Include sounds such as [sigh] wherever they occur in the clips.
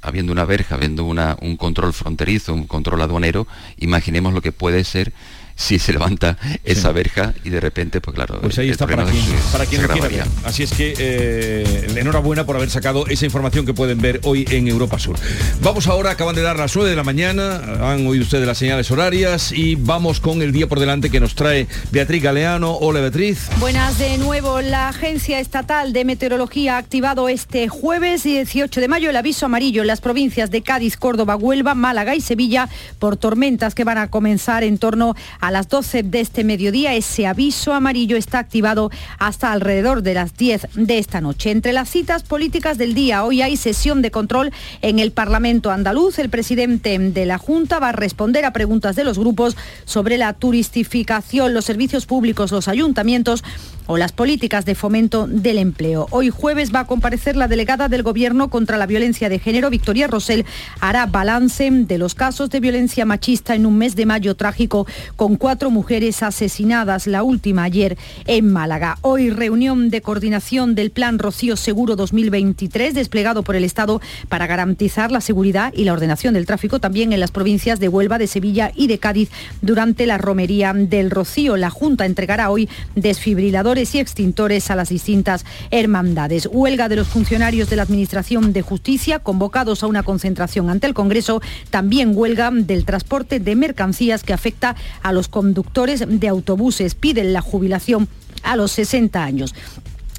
habiendo una verja, habiendo una, un control fronterizo, un control aduanero, imaginemos lo que puede ser si se levanta esa verja y de repente, pues claro. Pues ahí está para quien, para quien lo quiera Así es que eh, enhorabuena por haber sacado esa información que pueden ver hoy en Europa Sur. Vamos ahora, acaban de dar las 9 de la mañana, han oído ustedes las señales horarias y vamos con el día por delante que nos trae Beatriz Galeano. Hola Beatriz. Buenas de nuevo. La Agencia Estatal de Meteorología ha activado este jueves 18 de mayo el aviso amarillo en las provincias de Cádiz, Córdoba, Huelva, Málaga y Sevilla por tormentas que van a comenzar en torno a a las 12 de este mediodía. Ese aviso amarillo está activado hasta alrededor de las 10 de esta noche. Entre las citas políticas del día, hoy hay sesión de control en el Parlamento andaluz. El presidente de la Junta va a responder a preguntas de los grupos sobre la turistificación, los servicios públicos, los ayuntamientos o las políticas de fomento del empleo. Hoy jueves va a comparecer la delegada del Gobierno contra la violencia de género, Victoria Rosell, hará balance de los casos de violencia machista en un mes de mayo trágico con cuatro mujeres asesinadas, la última ayer en Málaga. Hoy reunión de coordinación del Plan Rocío Seguro 2023 desplegado por el Estado para garantizar la seguridad y la ordenación del tráfico también en las provincias de Huelva, de Sevilla y de Cádiz durante la romería del Rocío. La Junta entregará hoy desfibriladores y extintores a las distintas hermandades. Huelga de los funcionarios de la Administración de Justicia convocados a una concentración ante el Congreso. También huelga del transporte de mercancías que afecta a los conductores de autobuses. Piden la jubilación a los 60 años.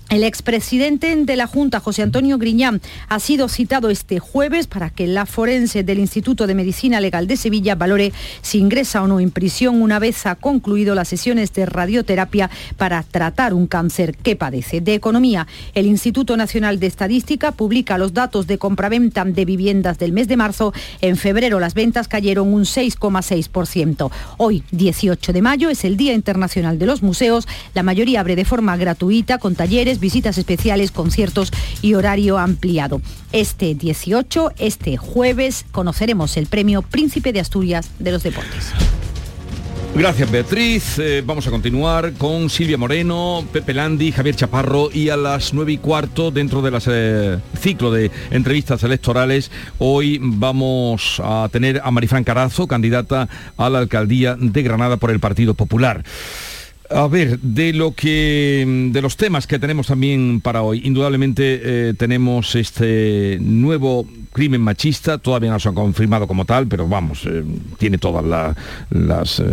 El expresidente de la Junta, José Antonio Griñán, ha sido citado este jueves para que la forense del Instituto de Medicina Legal de Sevilla valore si ingresa o no en prisión una vez ha concluido las sesiones de radioterapia para tratar un cáncer que padece. De economía, el Instituto Nacional de Estadística publica los datos de compraventa de viviendas del mes de marzo. En febrero las ventas cayeron un 6,6%. Hoy, 18 de mayo, es el Día Internacional de los Museos. La mayoría abre de forma gratuita con talleres visitas especiales, conciertos y horario ampliado. Este 18, este jueves, conoceremos el premio Príncipe de Asturias de los Deportes. Gracias Beatriz. Eh, vamos a continuar con Silvia Moreno, Pepe Landi, Javier Chaparro y a las nueve y cuarto dentro del eh, ciclo de entrevistas electorales. Hoy vamos a tener a Marifran Carazo, candidata a la alcaldía de Granada por el Partido Popular. A ver, de lo que de los temas que tenemos también para hoy, indudablemente eh, tenemos este nuevo crimen machista, todavía no se ha confirmado como tal, pero vamos, eh, tiene todas las eh,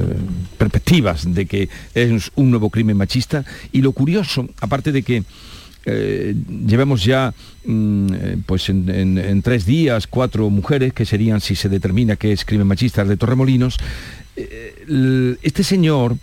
perspectivas de que es un nuevo crimen machista. Y lo curioso, aparte de que llevemos ya mm, pues en, tres días cuatro mujeres que serían si se determina que es crimen machista de Torremolinos este señor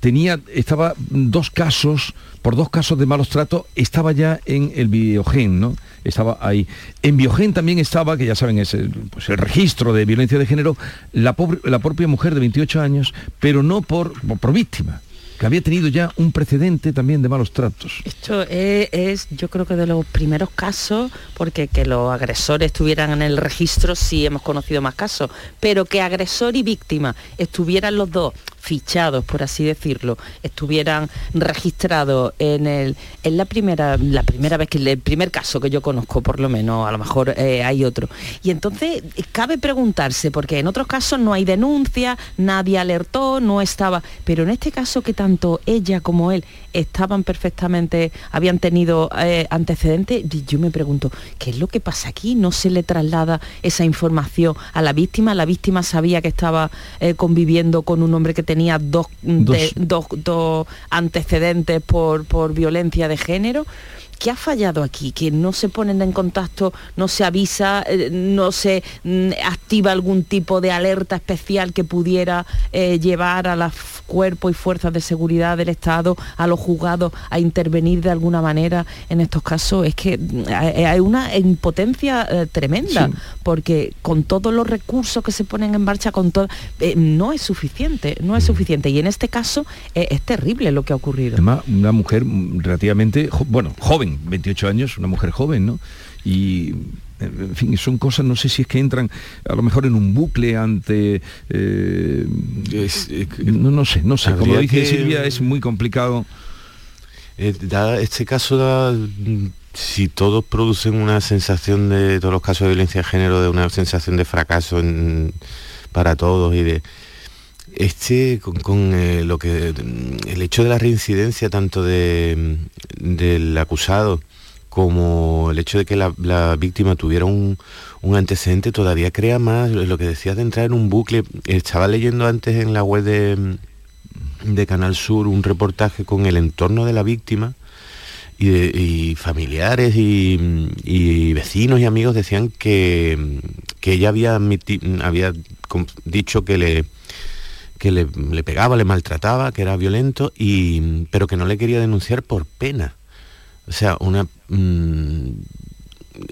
tenía, estaba dos casos, por dos casos de malos tratos, estaba ya en el Biogen, ¿no? Estaba ahí. En Biogen también estaba, que ya saben, es el, pues el registro de violencia de género, la, la propia mujer de 28 años, pero no por, por víctima que había tenido ya un precedente también de malos tratos. Esto es, yo creo que de los primeros casos, porque que los agresores estuvieran en el registro sí hemos conocido más casos, pero que agresor y víctima estuvieran los dos fichados, por así decirlo, estuvieran registrados en el en la primera la primera vez que el primer caso que yo conozco, por lo menos, a lo mejor eh, hay otro. Y entonces cabe preguntarse, porque en otros casos no hay denuncia, nadie alertó, no estaba, pero en este caso que tanto ella como él estaban perfectamente, habían tenido eh, antecedentes, yo me pregunto, ¿qué es lo que pasa aquí? ¿No se le traslada esa información a la víctima? La víctima sabía que estaba eh, conviviendo con un hombre que tenía dos, dos. antecedentes por, por violencia de género. ¿Qué ha fallado aquí? Que no se ponen en contacto, no se avisa, eh, no se mm, activa algún tipo de alerta especial que pudiera eh, llevar a los cuerpos y fuerzas de seguridad del Estado, a los juzgados, a intervenir de alguna manera en estos casos. Es que mm, hay una impotencia eh, tremenda, porque con todos los recursos que se ponen en marcha, con todo, no es suficiente, no es mm. suficiente. Y en este caso es terrible lo que ha ocurrido. Además, una mujer relativamente, bueno, joven 28 años, una mujer joven, ¿no? Y en fin, son cosas, no sé si es que entran a lo mejor en un bucle ante... Eh, eh, no, no, sé, no sé, como dice Silvia, es muy complicado. Eh, este caso da si todos producen una sensación de todos los casos de violencia de género, de una sensación de fracaso para todos y de este con, eh, lo que el hecho de la reincidencia tanto de, del acusado como el hecho de que la, víctima tuviera un, antecedente todavía crea más lo que decías de entrar en un bucle. Estaba leyendo antes en la web de, de Canal Sur un reportaje con el entorno de la víctima y, familiares y, vecinos y amigos decían que, que ella había, había dicho que le que le, pegaba, le maltrataba, que era violento, y, pero que no le quería denunciar por pena. O sea, una... Mm,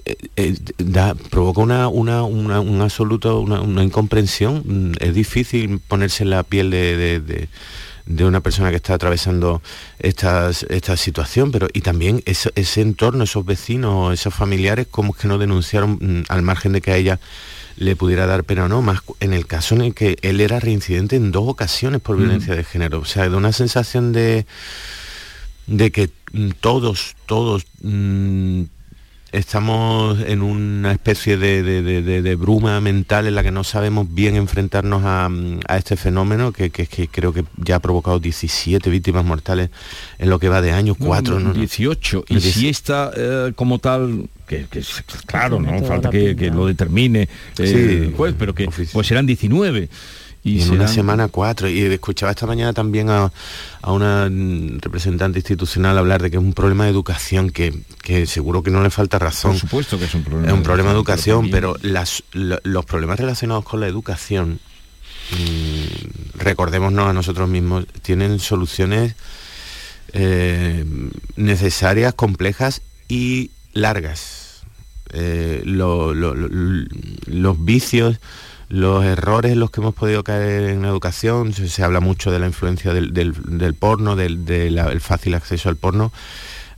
eh, eh, provoca una, una, una, un absoluto, una, incomprensión. Mm, es difícil ponerse en la piel de de una persona que está atravesando esta, esta situación, pero y también ese, ese entorno, esos vecinos, esos familiares, como que no denunciaron mm, al margen de que a ella le pudiera dar pena o no, más en el caso en el que él era reincidente en dos ocasiones por mm. violencia de género. O sea, de una sensación de, de que mm, todos, todos estamos en una especie de, bruma mental en la que no sabemos bien enfrentarnos a, este fenómeno que, creo que ya ha provocado 17 víctimas mortales en lo que va de años, 4, ¿no? 18. Y si esta eh, como tal que, claro, no falta que, lo determine eh, juez, pero que pues serán 19 y, en una semana cuatro. Y escuchaba esta mañana también a, una representante institucional hablar de que es un problema de educación, que, seguro que no le falta razón. Por supuesto que es un problema. Es un problema de educación, pero, los problemas relacionados con la educación, mm, recordémonos a nosotros mismos, tienen soluciones eh, necesarias, complejas y largas. Eh, los vicios los errores en los que hemos podido caer en la educación, se, habla mucho de la influencia del, porno, del, fácil acceso al porno,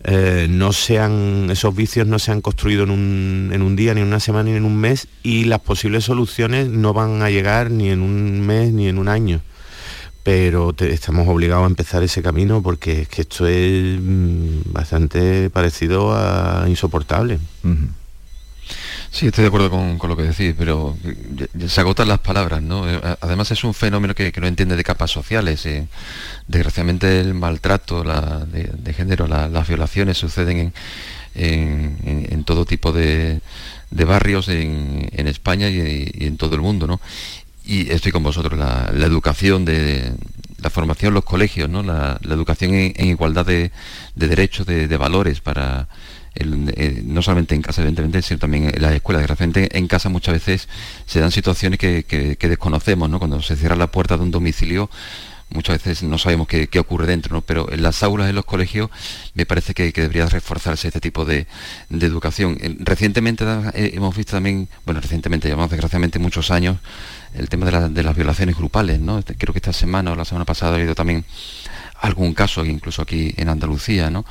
eh, no sean, esos vicios no se han construido en un, día, ni en una semana, ni en un mes, y las posibles soluciones no van a llegar ni en un mes ni en un año. Pero estamos obligados a empezar ese camino porque es que esto es mm, bastante parecido a insoportable. Sí, estoy de acuerdo con, lo que decís, pero se agotan las palabras, ¿no? Eh, además es un fenómeno que, no entiende de capas sociales. Eh. Desgraciadamente el maltrato de, género, las violaciones suceden en, todo tipo de, barrios en, España y, en todo el mundo, ¿no? Y estoy con vosotros, la, educación de la formación los colegios, ¿no? La, educación en, igualdad de, derechos, de valores para eh, no solamente en casa, evidentemente, sino también en las escuelas. De repente en casa muchas veces se dan situaciones que, desconocemos, ¿no? Cuando se cierra la puerta de un domicilio, muchas veces no sabemos qué, ocurre dentro, ¿no? pero en las aulas, en los colegios, me parece que, debería reforzarse este tipo de, educación. Recientemente eh, hemos visto también, bueno, recientemente, llevamos desgraciadamente muchos años, el tema de, las violaciones grupales, ¿no? Este, creo que esta semana o la semana pasada ha habido también algún caso, incluso aquí en Andalucía, ¿no?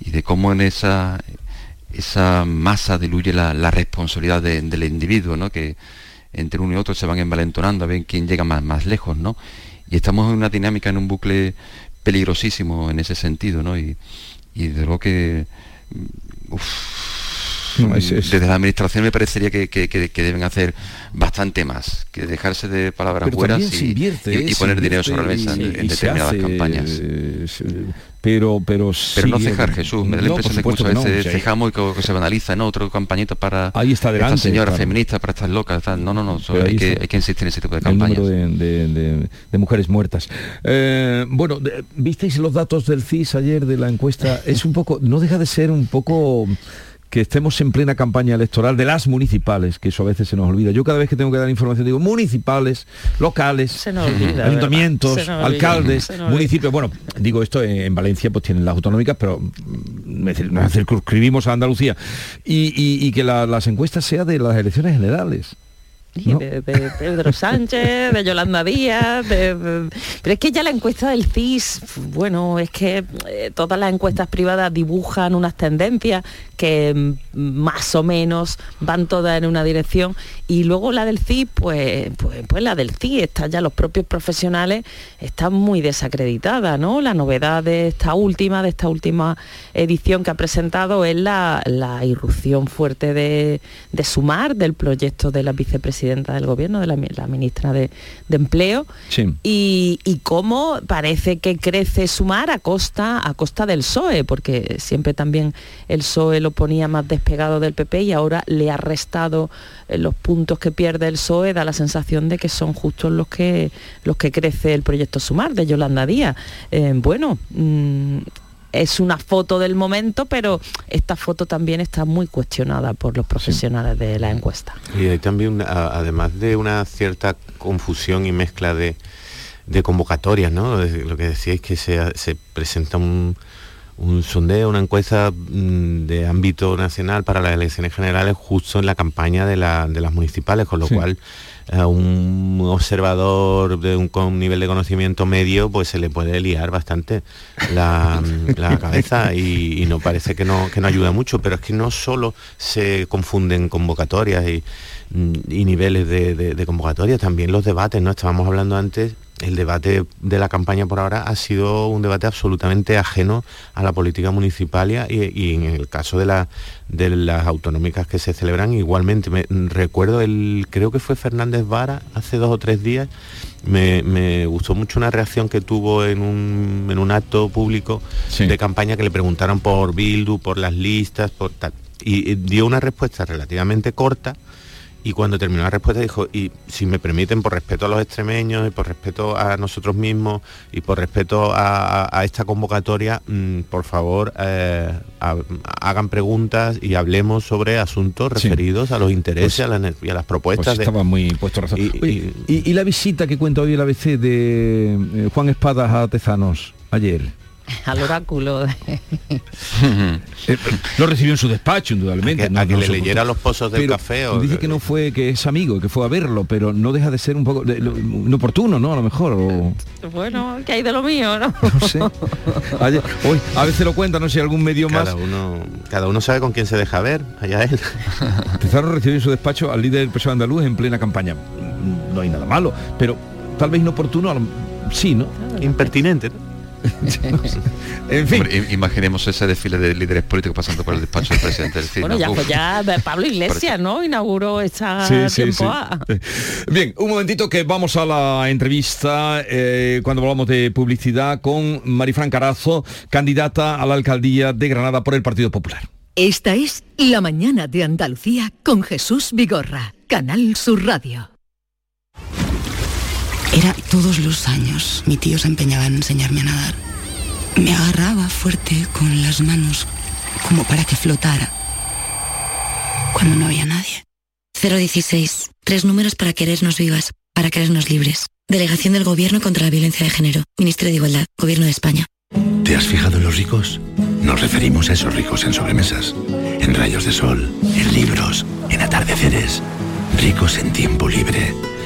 Y de cómo en esa esa masa diluye la, responsabilidad del individuo, ¿no? que entre uno y otro se van envalentonando a ver quién llega más, más lejos, ¿no? Y estamos en una dinámica, en un bucle peligrosísimo en ese sentido, ¿no? Y, y de luego que... Desde la administración me parecería que, deben hacer bastante más, que dejarse de palabras buenas y, poner dinero sobre la mesa en, determinadas campañas. Eh, pero pero pero no cejar Jesús me da la impresión de que muchas veces cejamos y que, se banaliza no otro campañito para ahí está delante, esta señora feminista para estas locas no no no hay, que, hay, que, insistir en ese tipo de campañas el número de, mujeres muertas. Eh, bueno visteis los datos del CIS ayer de la encuesta es un poco no deja de ser un poco que estemos en plena campaña electoral de las municipales, que eso a veces se nos olvida. Yo cada vez que tengo que dar información digo municipales, locales, ayuntamientos, alcaldes, municipios. Bueno, digo esto en, Valencia pues tienen las autonómicas, pero nos circunscribimos a Andalucía. Y, que las encuestas sean de las elecciones generales. De, Pedro Sánchez, de Yolanda Díaz, pero es que ya la encuesta del CIS, bueno, es que eh, todas las encuestas privadas dibujan unas tendencias que mm, más o menos van todas en una dirección y luego la del CIS, pues, pues, pues, la del CIS, está ya los propios profesionales están muy desacreditadas, ¿no? La novedad de esta última, de esta última edición que ha presentado es la, irrupción fuerte de, de Sumar, del proyecto de la vicepresidenta presidenta del gobierno, de la, ministra de, Empleo, y, cómo parece que crece Sumar a costa, a costa del PSOE, porque siempre también el PSOE lo ponía más despegado del PP y ahora le ha restado eh, los puntos que pierde el PSOE, da la sensación de que son justos los que, los que crece el proyecto Sumar de Yolanda Díaz. Eh, bueno, mm, es una foto del momento, pero esta foto también está muy cuestionada por los profesionales de la encuesta. Y hay también, además de una cierta confusión y mezcla de, convocatorias, ¿no? Lo que decíais que se, presenta un, sondeo, una encuesta mm, de ámbito nacional para las elecciones generales justo en la campaña de, las municipales, con lo cual a un observador de un con nivel de conocimiento medio, pues se le puede liar bastante la, [laughs] cabeza y, no parece que no, que no ayuda mucho, pero es que no solo se confunden convocatorias y, niveles de, de convocatorias, también los debates, ¿no? Estábamos hablando antes el debate de la campaña por ahora ha sido un debate absolutamente ajeno a la política municipal y, en el caso de, la, de las autonómicas que se celebran igualmente. Me, recuerdo el, creo que fue Fernández Vara hace dos o tres días, me, gustó mucho una reacción que tuvo en un, en un acto público de campaña que le preguntaron por Bildu, por las listas, por tal. y dio una respuesta relativamente corta y cuando terminó la respuesta dijo, y si me permiten, por respeto a los extremeños y por respeto a nosotros mismos y por respeto a, esta convocatoria, mm, por favor, eh, hagan preguntas y hablemos sobre asuntos referidos a los intereses pues y a las propuestas. Pues estaba muy puesto razón. Y, la visita que cuenta hoy el ABC de eh, Juan Espadas a Tezanos ayer? [laughs] al oráculo. Eh, lo recibió en su despacho, indudablemente. A que, le leyera los pozos del café. O... Dice que no fue, que es amigo, que fue a verlo, pero no deja de ser un poco inoportuno, ¿no? A lo mejor. Bueno, que hay de lo mío, ¿no? [laughs] No sé. hoy, a veces lo cuenta, no sé, algún medio cada más. Uno, cada uno sabe con quién se deja ver, allá él. [laughs] Pizarro recibió en su despacho al líder del PSOE andaluz en plena campaña. No hay nada malo, pero tal vez inoportuno, sí, ¿no? Impertinente, [laughs] en fin. imaginemos ese desfile de líderes políticos pasando por el despacho del presidente del Bueno, ya, pues ya Pablo Iglesias, ¿no? Inauguró esta tiempo [laughs] Bien, un momentito que vamos a la entrevista eh, cuando hablamos de publicidad con Marifran Carazo, candidata a la alcaldía de Granada por el Partido Popular. Esta es La Mañana de Andalucía con Jesús Vigorra, Canal Sur Radio. Era todos los años. Mi tío se empeñaba en enseñarme a nadar. Me agarraba fuerte con las manos como para que flotara. Cuando no había nadie. 016. Tres números para querernos vivas, para querernos libres. Delegación del Gobierno contra la Violencia de Género. Ministerio de Igualdad. Gobierno de España. ¿Te has fijado en los ricos? Nos referimos a esos ricos en sobremesas, en rayos de sol, en libros, en atardeceres. Ricos en tiempo libre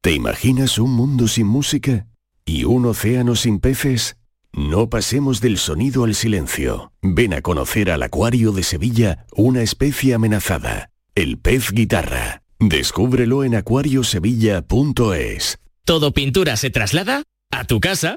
¿Te imaginas un mundo sin música? ¿Y un océano sin peces? No pasemos del sonido al silencio. Ven a conocer al Acuario de Sevilla una especie amenazada, el pez guitarra. Descúbrelo en acuariosevilla.es. ¿Todo pintura se traslada? ¿A tu casa?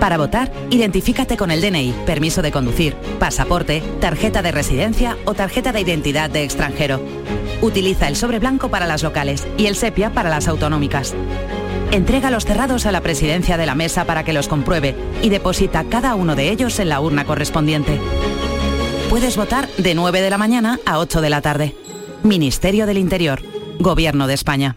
Para votar, identifícate con el DNI, permiso de conducir, pasaporte, tarjeta de residencia o tarjeta de identidad de extranjero. Utiliza el sobre blanco para las locales y el sepia para las autonómicas. Entrega los cerrados a la presidencia de la mesa para que los compruebe y deposita cada uno de ellos en la urna correspondiente. Puedes votar de 9 de la mañana a 8 de la tarde. Ministerio del Interior, Gobierno de España.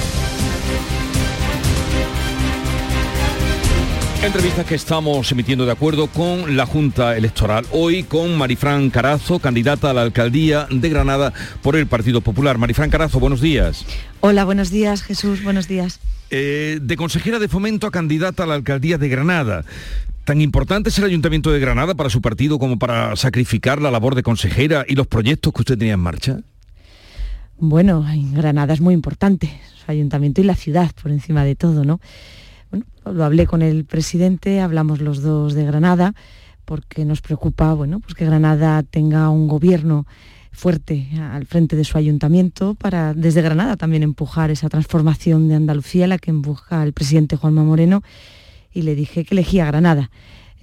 Entrevista que estamos emitiendo de acuerdo con la Junta Electoral. Hoy con Marifran Carazo, candidata a la alcaldía de Granada por el Partido Popular. Marifran Carazo, buenos días. Hola, buenos días, Jesús, buenos días. Eh, de consejera de fomento a candidata a la alcaldía de Granada. ¿Tan importante es el Ayuntamiento de Granada para su partido como para sacrificar la labor de consejera y los proyectos que usted tenía en marcha? Bueno, en Granada es muy importante, su ayuntamiento y la ciudad por encima de todo, ¿no? Bueno, lo hablé con el presidente, hablamos los dos de Granada, porque nos preocupa, bueno, pues que Granada tenga un gobierno fuerte al frente de su ayuntamiento para desde Granada también empujar esa transformación de Andalucía, la que empuja el presidente Juanma Moreno, y le dije que elegía Granada.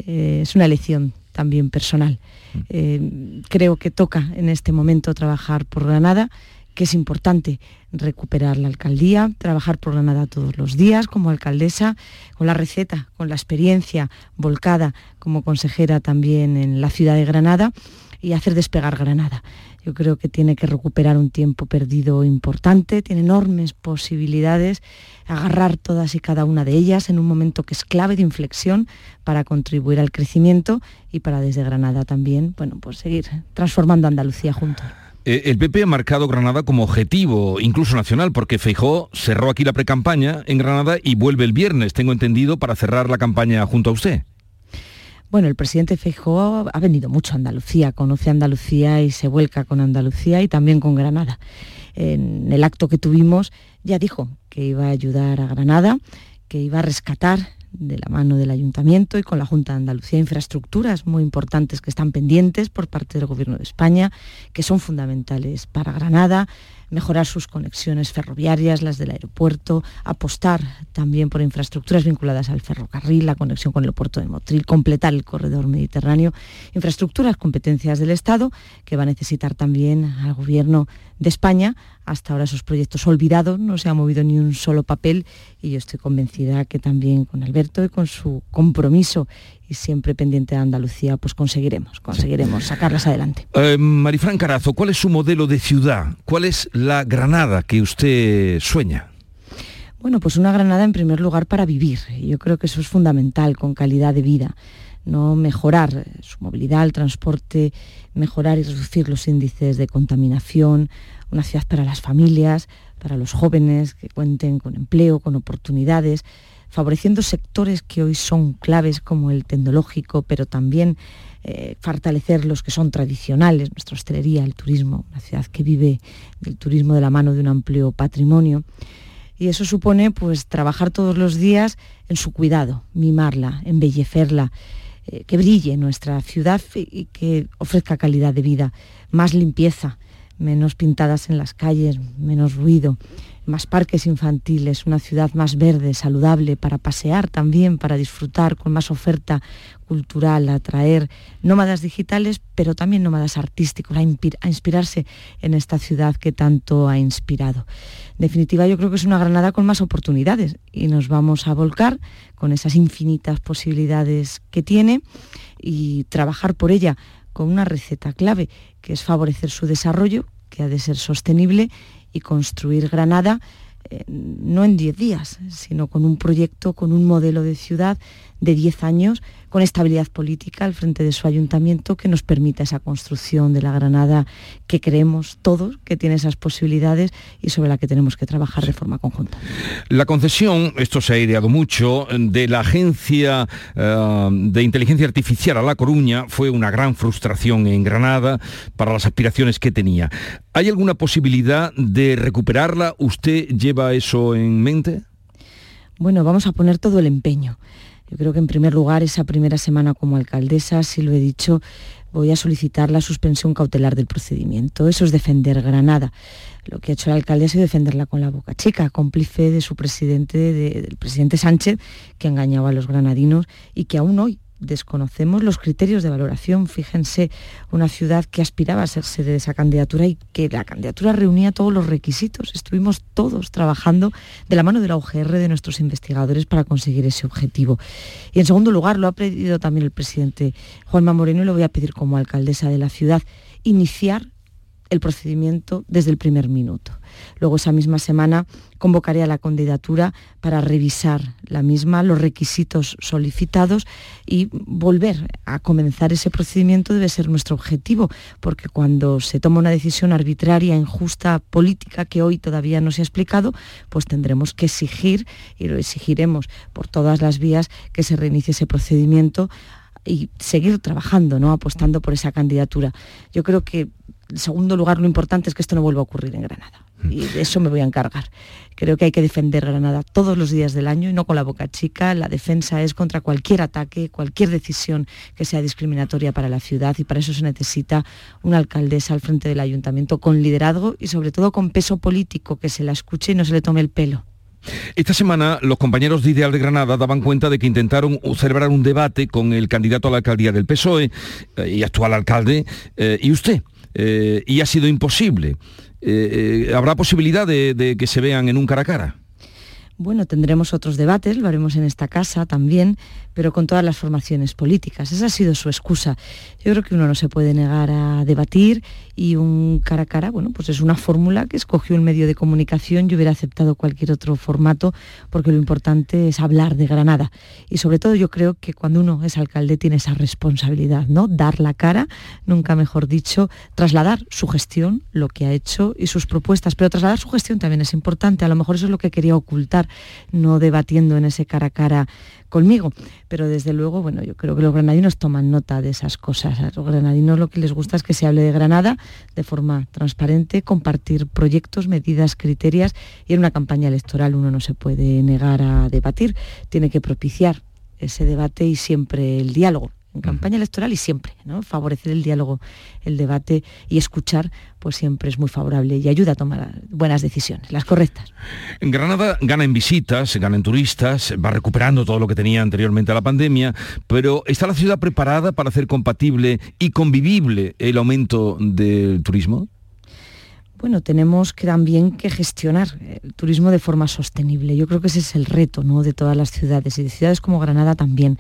Eh, es una elección también personal. Mm. Eh, creo que toca en este momento trabajar por Granada que es importante recuperar la alcaldía, trabajar por Granada todos los días como alcaldesa, con la receta, con la experiencia volcada como consejera también en la ciudad de Granada y hacer despegar Granada. Yo creo que tiene que recuperar un tiempo perdido importante, tiene enormes posibilidades, agarrar todas y cada una de ellas en un momento que es clave de inflexión para contribuir al crecimiento y para desde Granada también, bueno, pues seguir transformando Andalucía juntos. Eh, el PP ha marcado Granada como objetivo, incluso nacional, porque Feijó cerró aquí la precampaña en Granada y vuelve el viernes, tengo entendido, para cerrar la campaña junto a usted. Bueno, el presidente Feijó ha venido mucho a Andalucía, conoce Andalucía y se vuelca con Andalucía y también con Granada. En el acto que tuvimos ya dijo que iba a ayudar a Granada, que iba a rescatar de la mano del Ayuntamiento y con la Junta de Andalucía infraestructuras muy importantes que están pendientes por parte del Gobierno de España, que son fundamentales para Granada, mejorar sus conexiones ferroviarias, las del aeropuerto, apostar también por infraestructuras vinculadas al ferrocarril, la conexión con el puerto de Motril, completar el corredor mediterráneo, infraestructuras, competencias del Estado, que va a necesitar también al Gobierno de España. Hasta ahora esos proyectos olvidados, no se ha movido ni un solo papel y yo estoy convencida que también con Alberto y con su compromiso y siempre pendiente de Andalucía, pues conseguiremos, conseguiremos sacarlas adelante. Eh, Marifran Carazo, ¿cuál es su modelo de ciudad? ¿Cuál es la Granada que usted sueña? Bueno, pues una Granada en primer lugar para vivir. Yo creo que eso es fundamental, con calidad de vida. No mejorar su movilidad, el transporte, mejorar y reducir los índices de contaminación, una ciudad para las familias, para los jóvenes que cuenten con empleo, con oportunidades, favoreciendo sectores que hoy son claves como el tecnológico, pero también eh, fortalecer los que son tradicionales, nuestra hostelería, el turismo, una ciudad que vive del turismo de la mano de un amplio patrimonio. Y eso supone pues trabajar todos los días en su cuidado, mimarla, embellecerla, eh, que brille nuestra ciudad y que ofrezca calidad de vida, más limpieza, menos pintadas en las calles, menos ruido, más parques infantiles, una ciudad más verde, saludable, para pasear también, para disfrutar, con más oferta cultural, atraer nómadas digitales, pero también nómadas artísticos, a, inspirarse en esta ciudad que tanto ha inspirado. En definitiva, yo creo que es una Granada con más oportunidades y nos vamos a volcar con esas infinitas posibilidades que tiene y trabajar por ella con una receta clave, que es favorecer su desarrollo, que ha de ser sostenible y construir Granada eh, no en 10 días, sino con un proyecto, con un modelo de ciudad de 10 años con estabilidad política al frente de su ayuntamiento que nos permita esa construcción de la Granada que creemos todos que tiene esas posibilidades y sobre la que tenemos que trabajar de forma conjunta. La concesión, esto se ha ideado mucho, de la Agencia eh, de Inteligencia Artificial a La Coruña fue una gran frustración en Granada para las aspiraciones que tenía. ¿Hay alguna posibilidad de recuperarla? ¿Usted lleva eso en mente? Bueno, vamos a poner todo el empeño. Yo creo que en primer lugar esa primera semana como alcaldesa, si lo he dicho, voy a solicitar la suspensión cautelar del procedimiento. Eso es defender Granada. Lo que ha hecho la alcaldesa es defenderla con la boca chica, cómplice de su presidente, del presidente Sánchez, que engañaba a los granadinos y que aún hoy desconocemos los criterios de valoración. Fíjense, una ciudad que aspiraba a ser sede de esa candidatura y que la candidatura reunía todos los requisitos. Estuvimos todos trabajando de la mano de la UGR de nuestros investigadores para conseguir ese objetivo. Y en segundo lugar, lo ha pedido también el presidente Juanma Moreno y lo voy a pedir como alcaldesa de la ciudad, iniciar el procedimiento desde el primer minuto. Luego esa misma semana convocaré a la candidatura para revisar la misma, los requisitos solicitados y volver a comenzar ese procedimiento debe ser nuestro objetivo, porque cuando se toma una decisión arbitraria, injusta, política, que hoy todavía no se ha explicado, pues tendremos que exigir, y lo exigiremos por todas las vías, que se reinicie ese procedimiento y seguir trabajando, ¿no? apostando por esa candidatura. Yo creo que en segundo lugar, lo importante es que esto no vuelva a ocurrir en Granada. Y de eso me voy a encargar. Creo que hay que defender Granada todos los días del año y no con la boca chica. La defensa es contra cualquier ataque, cualquier decisión que sea discriminatoria para la ciudad y para eso se necesita una alcaldesa al frente del ayuntamiento con liderazgo y sobre todo con peso político, que se la escuche y no se le tome el pelo. Esta semana los compañeros de Ideal de Granada daban cuenta de que intentaron celebrar un debate con el candidato a la alcaldía del PSOE eh, y actual alcalde eh, y usted. Eh, y ha sido imposible. Eh, eh, ¿Habrá posibilidad de, de que se vean en un cara a cara? Bueno, tendremos otros debates, lo haremos en esta casa también, pero con todas las formaciones políticas. Esa ha sido su excusa. Yo creo que uno no se puede negar a debatir y un cara a cara, bueno, pues es una fórmula que escogió un medio de comunicación. Yo hubiera aceptado cualquier otro formato porque lo importante es hablar de Granada. Y sobre todo yo creo que cuando uno es alcalde tiene esa responsabilidad, ¿no? Dar la cara, nunca mejor dicho, trasladar su gestión, lo que ha hecho y sus propuestas. Pero trasladar su gestión también es importante. A lo mejor eso es lo que quería ocultar, no debatiendo en ese cara a cara conmigo. Pero desde luego, bueno, yo creo que los granadinos toman nota de esas cosas. A los granadinos lo que les gusta es que se hable de Granada de forma transparente, compartir proyectos, medidas, criterios y en una campaña electoral uno no se puede negar a debatir, tiene que propiciar ese debate y siempre el diálogo en campaña electoral y siempre, ¿no? Favorecer el diálogo, el debate y escuchar, pues siempre es muy favorable y ayuda a tomar buenas decisiones, las correctas. En Granada gana en visitas, gana en turistas, va recuperando todo lo que tenía anteriormente a la pandemia, pero ¿está la ciudad preparada para hacer compatible y convivible el aumento del turismo? bueno, tenemos que también que gestionar el turismo de forma sostenible. Yo creo que ese es el reto ¿no? de todas las ciudades y de ciudades como Granada también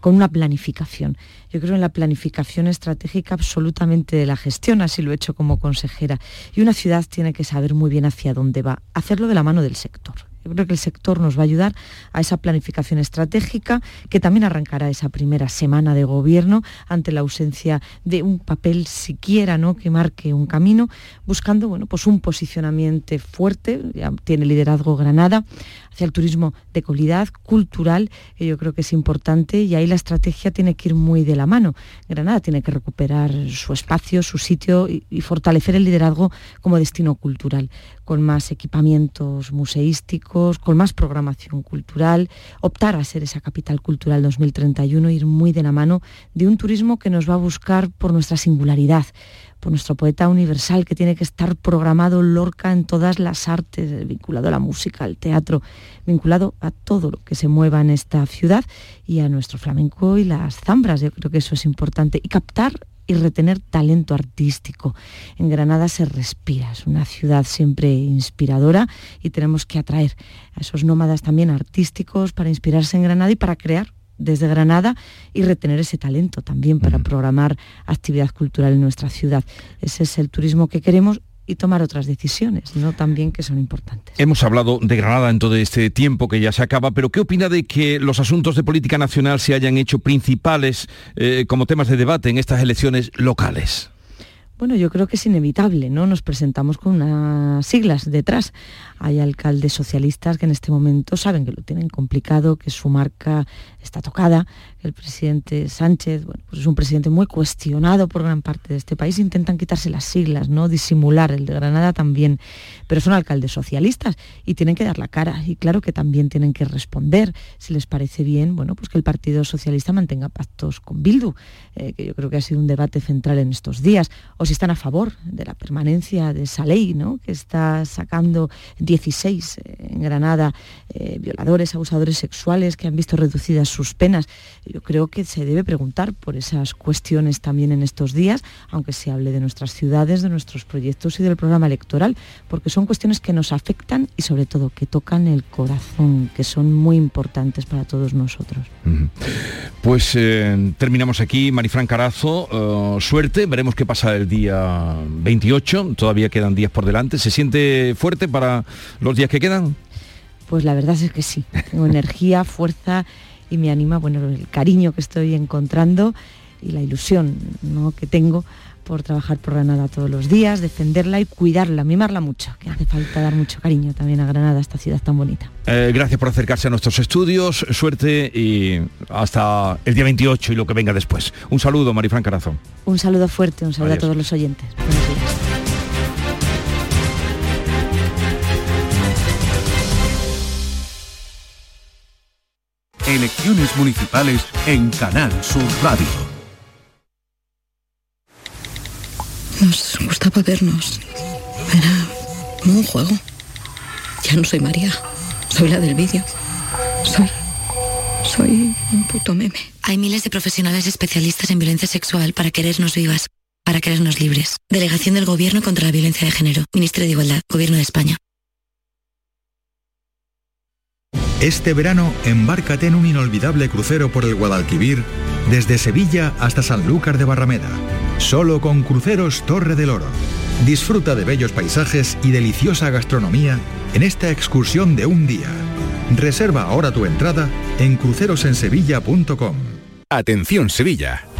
con una planificación. Yo creo en la planificación estratégica absolutamente de la gestión, así lo he hecho como consejera. Y una ciudad tiene que saber muy bien hacia dónde va, hacerlo de la mano del sector. Yo creo que el sector nos va a ayudar a esa planificación estratégica que también arrancará esa primera semana de gobierno ante la ausencia de un papel siquiera ¿no? que marque un camino, buscando bueno, pues un posicionamiento fuerte, ya tiene liderazgo Granada, hacia el turismo de calidad, cultural, que yo creo que es importante y ahí la estrategia tiene que ir muy de la mano. Granada tiene que recuperar su espacio, su sitio y, y fortalecer el liderazgo como destino cultural con más equipamientos museísticos, con más programación cultural, optar a ser esa capital cultural 2031, ir muy de la mano de un turismo que nos va a buscar por nuestra singularidad, por nuestro poeta universal, que tiene que estar programado Lorca en todas las artes, vinculado a la música, al teatro, vinculado a todo lo que se mueva en esta ciudad y a nuestro flamenco y las zambras. Yo creo que eso es importante. Y captar y retener talento artístico. En Granada se respira, es una ciudad siempre inspiradora y tenemos que atraer a esos nómadas también artísticos para inspirarse en Granada y para crear desde Granada y retener ese talento también para programar actividad cultural en nuestra ciudad. Ese es el turismo que queremos y tomar otras decisiones, ¿no? También que son importantes. Hemos hablado de Granada en todo este tiempo que ya se acaba, pero ¿qué opina de que los asuntos de política nacional se hayan hecho principales eh, como temas de debate en estas elecciones locales? Bueno, yo creo que es inevitable, ¿no? Nos presentamos con unas siglas detrás. Hay alcaldes socialistas que en este momento saben que lo tienen complicado, que su marca está tocada, el presidente Sánchez, pues es un presidente muy cuestionado por gran parte de este país, intentan quitarse las siglas, ¿no? Disimular, el de Granada también, pero son alcaldes socialistas y tienen que dar la cara y claro que también tienen que responder, si les parece bien, bueno, pues que el Partido Socialista mantenga pactos con Bildu, eh, que yo creo que ha sido un debate central en estos días, o si están a favor de la permanencia de esa ley, ¿no? Que está sacando 16 eh, en Granada eh, violadores, abusadores sexuales que han visto reducidas sus penas. Yo creo que se debe preguntar por esas cuestiones también en estos días, aunque se hable de nuestras ciudades, de nuestros proyectos y del programa electoral, porque son cuestiones que nos afectan y sobre todo que tocan el corazón, que son muy importantes para todos nosotros. Pues eh, terminamos aquí, Marifran Carazo, eh, suerte, veremos qué pasa el día 28, todavía quedan días por delante, ¿se siente fuerte para los días que quedan? Pues la verdad es que sí, tengo energía, fuerza y me anima bueno, el cariño que estoy encontrando y la ilusión que tengo por trabajar por Granada todos los días, defenderla y cuidarla, mimarla mucho, que hace falta dar mucho cariño también a Granada, esta ciudad tan bonita. Eh, gracias por acercarse a nuestros estudios, suerte y hasta el día 28 y lo que venga después. Un saludo, Marifran Carazón. Un saludo fuerte, un saludo a todos los oyentes. Elecciones municipales en Canal Sur Radio. Nos gustaba vernos. Era como un juego. Ya no soy María. Soy la del vídeo. Soy. Soy un puto meme. Hay miles de profesionales especialistas en violencia sexual para querernos vivas, para querernos libres. Delegación del Gobierno contra la Violencia de Género. Ministerio de Igualdad. Gobierno de España. Este verano, embárcate en un inolvidable crucero por el Guadalquivir, desde Sevilla hasta Sanlúcar de Barrameda, solo con Cruceros Torre del Oro. Disfruta de bellos paisajes y deliciosa gastronomía en esta excursión de un día. Reserva ahora tu entrada en crucerosensevilla.com. Atención Sevilla.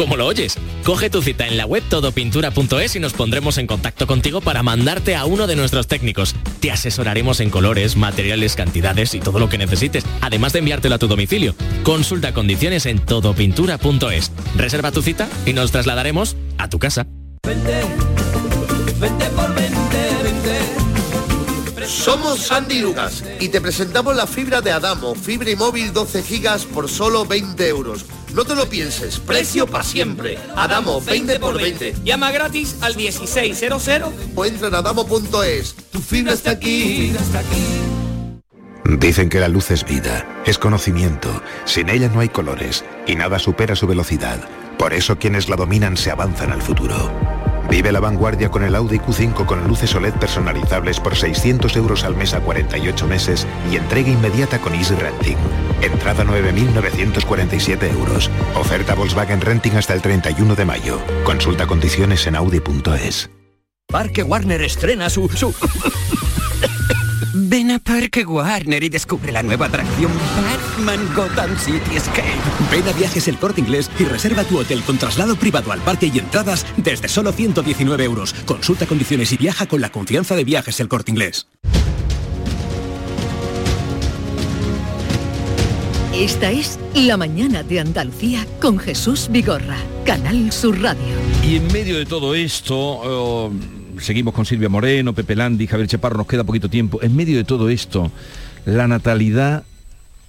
¿Cómo lo oyes? Coge tu cita en la web todopintura.es y nos pondremos en contacto contigo para mandarte a uno de nuestros técnicos. Te asesoraremos en colores, materiales, cantidades y todo lo que necesites, además de enviártelo a tu domicilio. Consulta condiciones en todopintura.es. Reserva tu cita y nos trasladaremos a tu casa. Somos Sandy Lucas y te presentamos la fibra de Adamo, fibra y móvil 12 gigas por solo 20 euros. No te lo pienses, precio para siempre. Adamo, 20 por 20. Llama gratis al 1600 o entra en adamo.es. Tu fibra está aquí. Dicen que la luz es vida, es conocimiento. Sin ella no hay colores y nada supera su velocidad. Por eso quienes la dominan se avanzan al futuro. Vive la vanguardia con el Audi Q5 con luces OLED personalizables por 600 euros al mes a 48 meses y entrega inmediata con Easy Renting. Entrada 9.947 euros. Oferta Volkswagen Renting hasta el 31 de mayo. Consulta condiciones en audi.es. Parque Warner estrena su... su... [laughs] Ven a Parque Warner y descubre la nueva atracción Batman Gotham City Escape. Ven a Viajes El Corte Inglés y reserva tu hotel con traslado privado al parque y entradas desde solo 119 euros. Consulta condiciones y viaja con la confianza de Viajes El Corte Inglés. Esta es La Mañana de Andalucía con Jesús Vigorra, Canal Sur Radio. Y en medio de todo esto, oh, seguimos con Silvia Moreno, Pepe Landi, Javier Chaparro, nos queda poquito tiempo. En medio de todo esto, la natalidad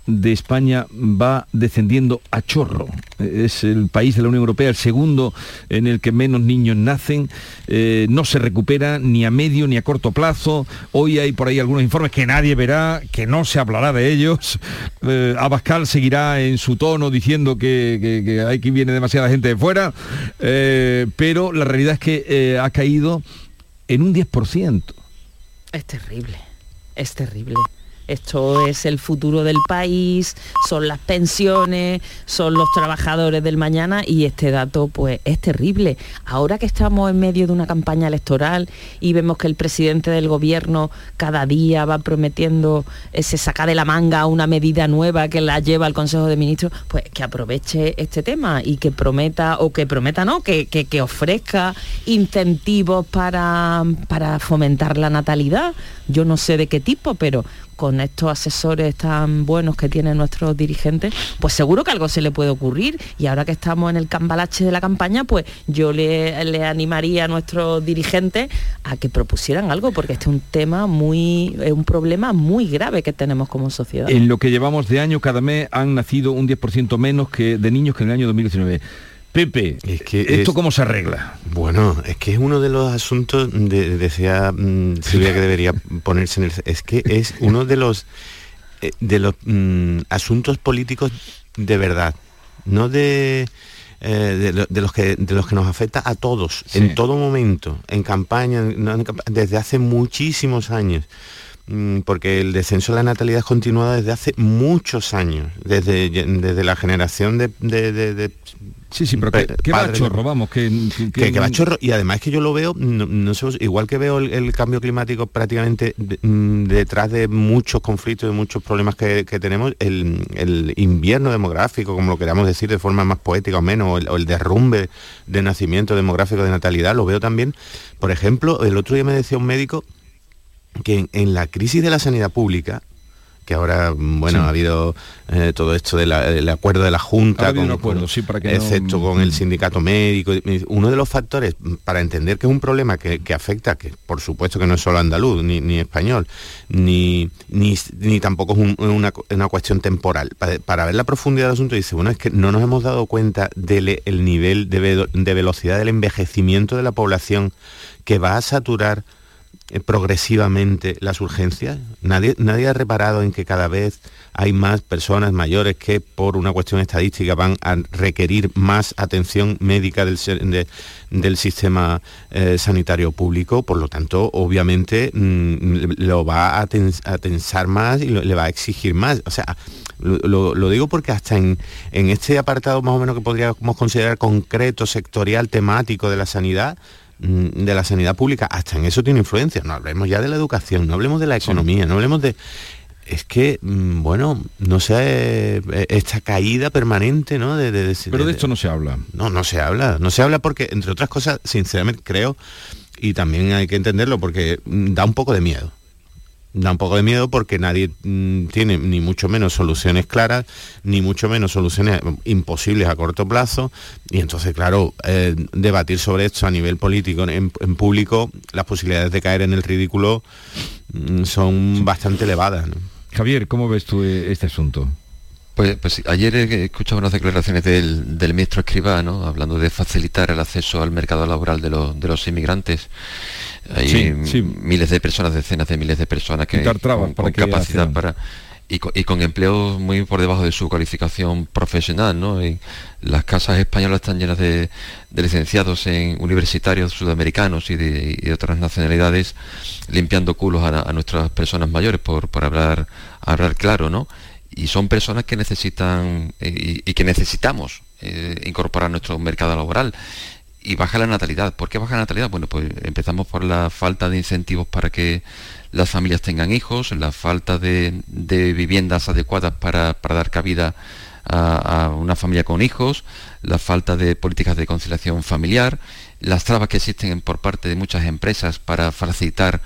de España va descendiendo a chorro. Es el país de la Unión Europea, el segundo en el que menos niños nacen. Eh, no se recupera ni a medio ni a corto plazo. Hoy hay por ahí algunos informes que nadie verá, que no se hablará de ellos. Eh, Abascal seguirá en su tono diciendo que, que, hay viene demasiada gente de fuera. Eh, pero la realidad es que ha caído en un 10%. Es terrible, es terrible. Esto es el futuro del país, son las pensiones, son los trabajadores del mañana y este dato pues es terrible. Ahora que estamos en medio de una campaña electoral y vemos que el presidente del gobierno cada día va prometiendo, eh, se saca de la manga una medida nueva que la lleva al Consejo de Ministros, pues que aproveche este tema y que prometa, o que prometa no, que, que, que ofrezca incentivos para, para fomentar la natalidad. Yo no sé de qué tipo, pero con estos asesores tan buenos que tienen nuestros dirigentes, pues seguro que algo se le puede ocurrir. Y ahora que estamos en el cambalache de la campaña, pues yo le, animaría a nuestros dirigentes a que propusieran algo, porque este es un tema muy, es un problema muy grave que tenemos como sociedad. En lo que llevamos de año, cada mes han nacido un 10% menos que de niños que en el año 2019. Pepe, Es que ¿esto es- cómo se arregla? Bueno, es que es uno de los asuntos, de, decía mm, Silvia que debería ponerse en el... Es que es uno de los, eh, de los mm, asuntos políticos de verdad, no de... eh, de, lo- de los que de los que nos afecta a todos en todo momento en campaña en desde hace muchísimos años porque el descenso de la natalidad es continuado desde hace muchos años desde desde la generación de, de- de- de Sí, sí, pero que, que va chorro, vamos, que, que- que, que va chorro y además que yo lo veo no, no sé, igual que veo el, el cambio climático prácticamente mm, detrás de muchos conflictos y muchos problemas que, que tenemos el, el invierno demográfico como lo queramos decir de forma más poética o menos o el, o el derrumbe de nacimiento demográfico de natalidad lo veo también. Por ejemplo el otro día me decía un médico que en, en la crisis de la sanidad pública que ahora mm, bueno Sí. ha habido eh, todo esto de del acuerdo de la junta Ha con- un acuerdo, con- sí, para que no- excepto con el sindicato médico uno de los factores mm, para entender que es un problema que, que afecta que por supuesto que no es solo andaluz ni, ni español ni, ni ni tampoco es un- una, una cuestión temporal para, para ver la profundidad del asunto dice bueno es que no nos hemos dado cuenta del el nivel de, ve- de velocidad del envejecimiento de la población que va a saturar eh, progresivamente las urgencias. Nadie, nadie ha reparado en que cada vez hay más personas mayores que por una cuestión estadística van a requerir más atención médica del, de- del sistema eh, sanitario público. Por lo tanto, obviamente mm, lo va a, tens- a tensar más y le va a exigir más. O sea, lo, digo porque hasta en, en este apartado más o menos que podríamos considerar concreto, sectorial, temático de la sanidad, de la sanidad pública, hasta en eso tiene influencia. No hablemos ya de la educación, no hablemos de la economía, no hablemos de... Es que, mm, bueno, no sé, eh, esta caída permanente, ¿no? De, de- de- Pero de esto no se habla. no, no se habla. No se habla porque, entre otras cosas, sinceramente creo, y también hay que entenderlo, porque mm, da un poco de miedo. Da un poco de miedo porque nadie mm, tiene ni mucho menos soluciones claras, ni mucho menos soluciones imposibles a corto plazo. Y entonces, claro, eh, debatir sobre esto a nivel político, en, en público, las posibilidades de caer en el ridículo mm, son bastante elevadas. ¿no? Javier, ¿cómo ves tú eh, este asunto? Pues, pues ayer he escuchado unas declaraciones del, del ministro Escribano hablando de facilitar el acceso al mercado laboral de los, de los inmigrantes. Hay Sí, sí. miles de personas, decenas de miles de personas que con, para con que capacidad para y con, y con empleos muy por debajo de su cualificación profesional, ¿no? Y las casas españolas están llenas de, de licenciados en universitarios sudamericanos y de, y de otras nacionalidades limpiando culos a, a nuestras personas mayores, por, por hablar, hablar claro, ¿no? Y son personas que necesitan eh, y, y que necesitamos eh, incorporar a nuestro mercado laboral. Y baja la natalidad. ¿Por qué baja la natalidad? Bueno, pues empezamos por la falta de incentivos para que las familias tengan hijos, la falta de, viviendas adecuadas para, dar cabida a, una familia con hijos, la falta de políticas de conciliación familiar, las trabas que existen por parte de muchas empresas para facilitar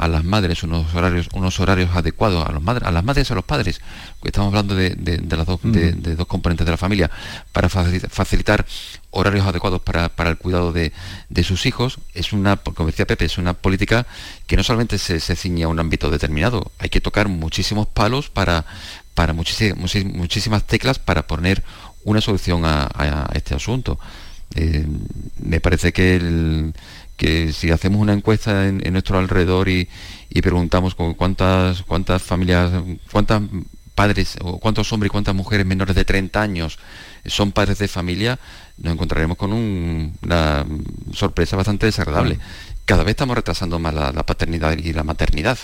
a las madres unos horarios, unos horarios adecuados a, los madres, a las madres y a los padres, estamos hablando de, las dos, de, dos componentes de la familia, para facilitar horarios adecuados para, el cuidado de, sus hijos, es una, como decía Pepe, es una política que no solamente se, ciñe a un ámbito determinado, hay que tocar muchísimos palos para, para muchísimas, muchísimas teclas para poner una solución a, este asunto. Eh, me parece que el, que si hacemos una encuesta en, nuestro alrededor y, preguntamos cuántas, cuántas familias, cuántas padres, o cuántos hombres y cuántas mujeres menores de 30 años son padres de familia, nos encontraremos con una sorpresa bastante desagradable. Cada vez estamos retrasando más la, la paternidad y la maternidad.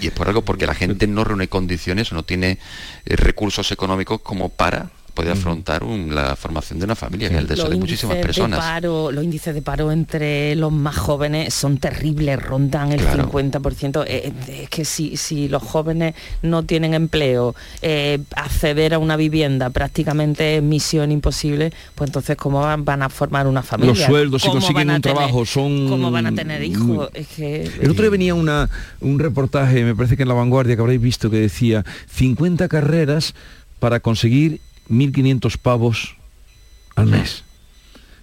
Y es por algo porque la gente no reúne condiciones o no tiene eh, recursos económicos como para puede afrontar la formación de una familia, que es el deseo de muchísimas personas. paro, los índices de paro entre los más jóvenes son terribles, rondan el 50%. Eh, eh, es que si, si los jóvenes no tienen empleo, eh, acceder a una vivienda prácticamente es misión imposible, pues entonces ¿cómo van, a formar una familia? Los sueldos, si consiguen un trabajo, son... ¿Cómo van a tener hijos? El otro día venía una, un reportaje, me parece que en La Vanguardia, que habréis visto, que decía 50 carreras para conseguir 1.500 pavos al mes.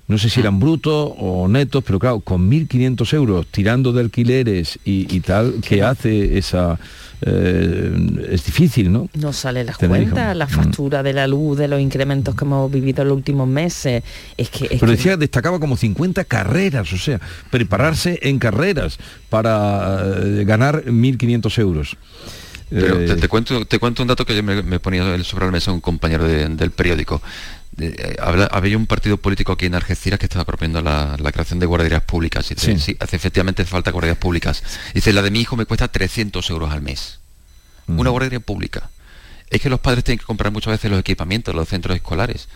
No sé si eran brutos o netos, pero claro, con 1.500 euros tirando de alquileres y, tal, ¿qué hace esa...? Eh, es difícil, ¿no? No sale las cuentas, la mm. factura de la luz, de los incrementos que hemos vivido en los últimos meses. Es que, Pero decía, destacaba como 50 carreras, o sea, prepararse en carreras para eh, ganar 1.500 euros. Pero te, eh, cuento, te cuento un dato que yo me, ponía sobre la mesa un compañero del periódico. Eh, había un partido político aquí en Algeciras que estaba proponiendo la, creación de guarderías públicas. Y dice, sí. hace efectivamente falta guarderías públicas. Dice, la de mi hijo me cuesta 300 euros al mes. Una guardería pública. Es que los padres tienen que comprar muchas veces los equipamientos, los centros escolares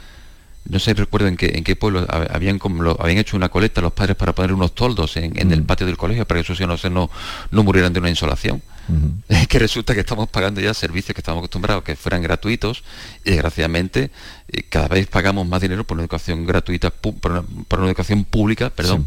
no sé recuerdo en qué, en qué pueblo habían como habían hecho una colecta los padres para poner unos toldos en, el patio del colegio para que sus hijos no, no, murieran de una insolación. Es que resulta que estamos pagando ya servicios que estamos acostumbrados que fueran gratuitos y desgraciadamente eh, cada vez pagamos más dinero por una educación gratuita, por una, educación pública, perdón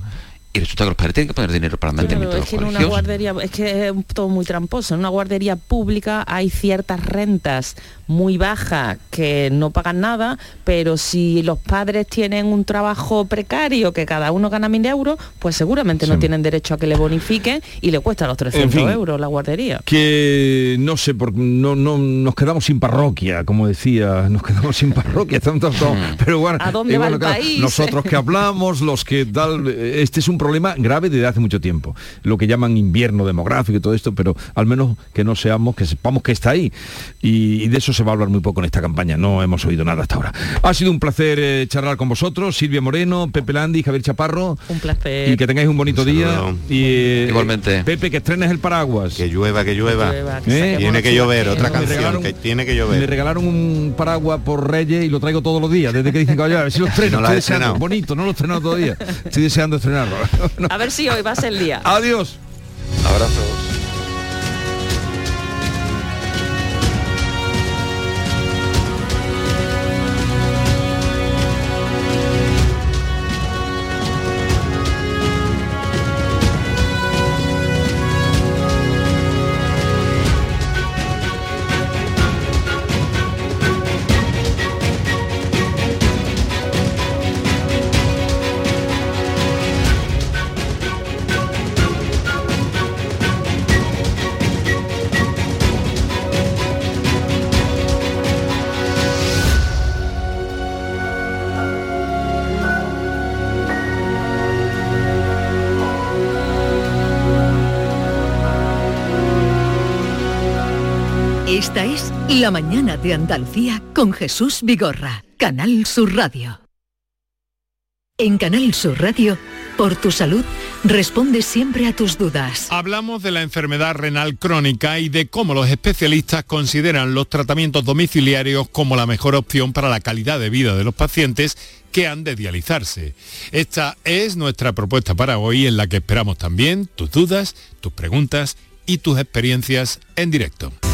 y resulta que los padres tienen que poner dinero para el mantenimiento es que en una guardería es que es todo muy tramposo. En una guardería pública hay ciertas rentas muy bajas que no pagan nada pero si los padres tienen un trabajo precario que cada uno gana mil euros pues seguramente no tienen derecho a que le bonifiquen y le cuesta los 300 euros la guardería. que no sé por no, no nos quedamos sin parroquia como decía nos quedamos sin parroquia [laughs] mm. pero bueno, ¿A dónde va el país? nosotros que hablamos los que tal este es un problema grave desde hace mucho tiempo, lo que llaman invierno demográfico y todo esto, pero al menos que no seamos, que sepamos que está ahí. Y, de eso se va a hablar muy poco en esta campaña, no hemos oído nada hasta ahora. Ha sido un placer eh, charlar con vosotros, Silvia Moreno, Pepe Landi, Javier Chaparro. Un placer. Y que tengáis un bonito día. Y, eh, Igualmente. Pepe, que estrenes el paraguas. Que llueva, que llueva. ¿Eh? Tiene que llover, otra canción, que tiene que llover. Me regalaron un paraguas por Reyes y lo traigo todos los días, desde que dicen que vaya a ver si lo estreno. No bonito, no lo he estrenado todavía. Estoy deseando estrenarlo. [laughs] A ver si hoy va a ser el día. Adiós. Abrazos. La Mañana de Andalucía con Jesús Vigorra, Canal Sur Radio. En Canal Sur Radio, por tu salud, responde siempre a tus dudas. Hablamos de la enfermedad renal crónica y de cómo los especialistas consideran los tratamientos domiciliarios como la mejor opción para la calidad de vida de los pacientes que han de dializarse. Esta es nuestra propuesta para hoy en la que esperamos también tus dudas, tus preguntas y tus experiencias en directo.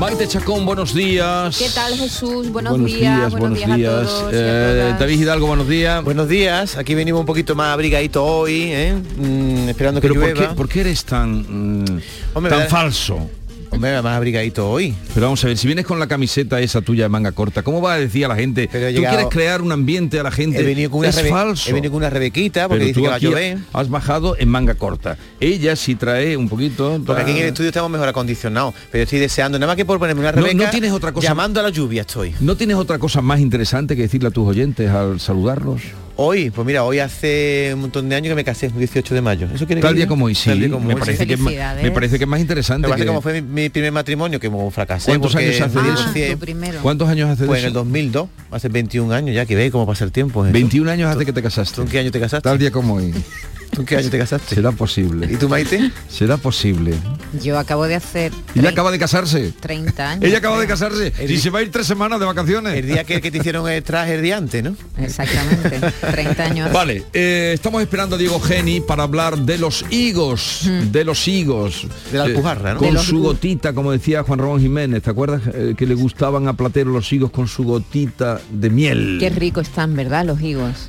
Maite Chacón, buenos días. ¿Qué tal Jesús? Buenos, Buenos días, días, buenos, días, días. a todos. y a Eh, todas. David Hidalgo, buenos días. Buenos días, aquí venimos un poquito más abrigaditos hoy, ¿eh? Mm, esperando que Pero ¿por llueva. qué, por qué eres tan, mm, Hombre, tan ¿verdad? falso? Hombre, más abrigadito hoy. Pero vamos a ver, si vienes con la camiseta esa tuya de manga corta, ¿cómo va a decir a la gente? Pero Tú llegado- quieres crear un ambiente a la gente. He venido con una, es falso. he venido con una rebequita porque dice que va a llover. Has bajado en manga corta. Ella sí trae un poquito. Porque aquí en el estudio estamos mejor acondicionados. Pero estoy deseando, nada más que por ponerme una No- rebeca. no tienes otra cosa- Llamando a la lluvia estoy. ¿No tienes otra cosa más interesante que decirle a tus oyentes al saludarlos? Hoy, pues mira, hoy hace un montón de años que me casé, el 18 de mayo. ¿Eso quiere Tal que día como hoy, sí. Tal día como me, hoy, parece sí. que es, más- me parece que es más interesante. Pasa es que- como fue mi, mi primer matrimonio, que fracasé. ¿Cuántos años hace me de eso? Ah, tu primero. ¿Cuántos años hace de Pues en el 2002, hace 21 años ya, que ve cómo pasa el tiempo. ¿eh? 21 años hace que te casaste. ¿Tú en qué año te casaste? Tal día como hoy. [laughs] ¿Tú en qué año te casaste? Será posible. ¿Y tú, Maite? Será posible. Yo acabo de hacer Ella acaba de casarse. 30 [laughs] años. Ella acaba de casarse. Y se va a ir tres semanas de vacaciones. El día que, que te hicieron el traje el día antes, ¿no? Exactamente, 30 años. Vale, eh, estamos esperando a Diego Geni para hablar de los higos, de los higos. De la Eh, Alpujarra, ¿no? Con su gotita, como decía Juan Ramón Jiménez, ¿te acuerdas? Eh, que le gustaban a Platero los higos con su gotita de miel. Qué rico están, ¿verdad? Los higos.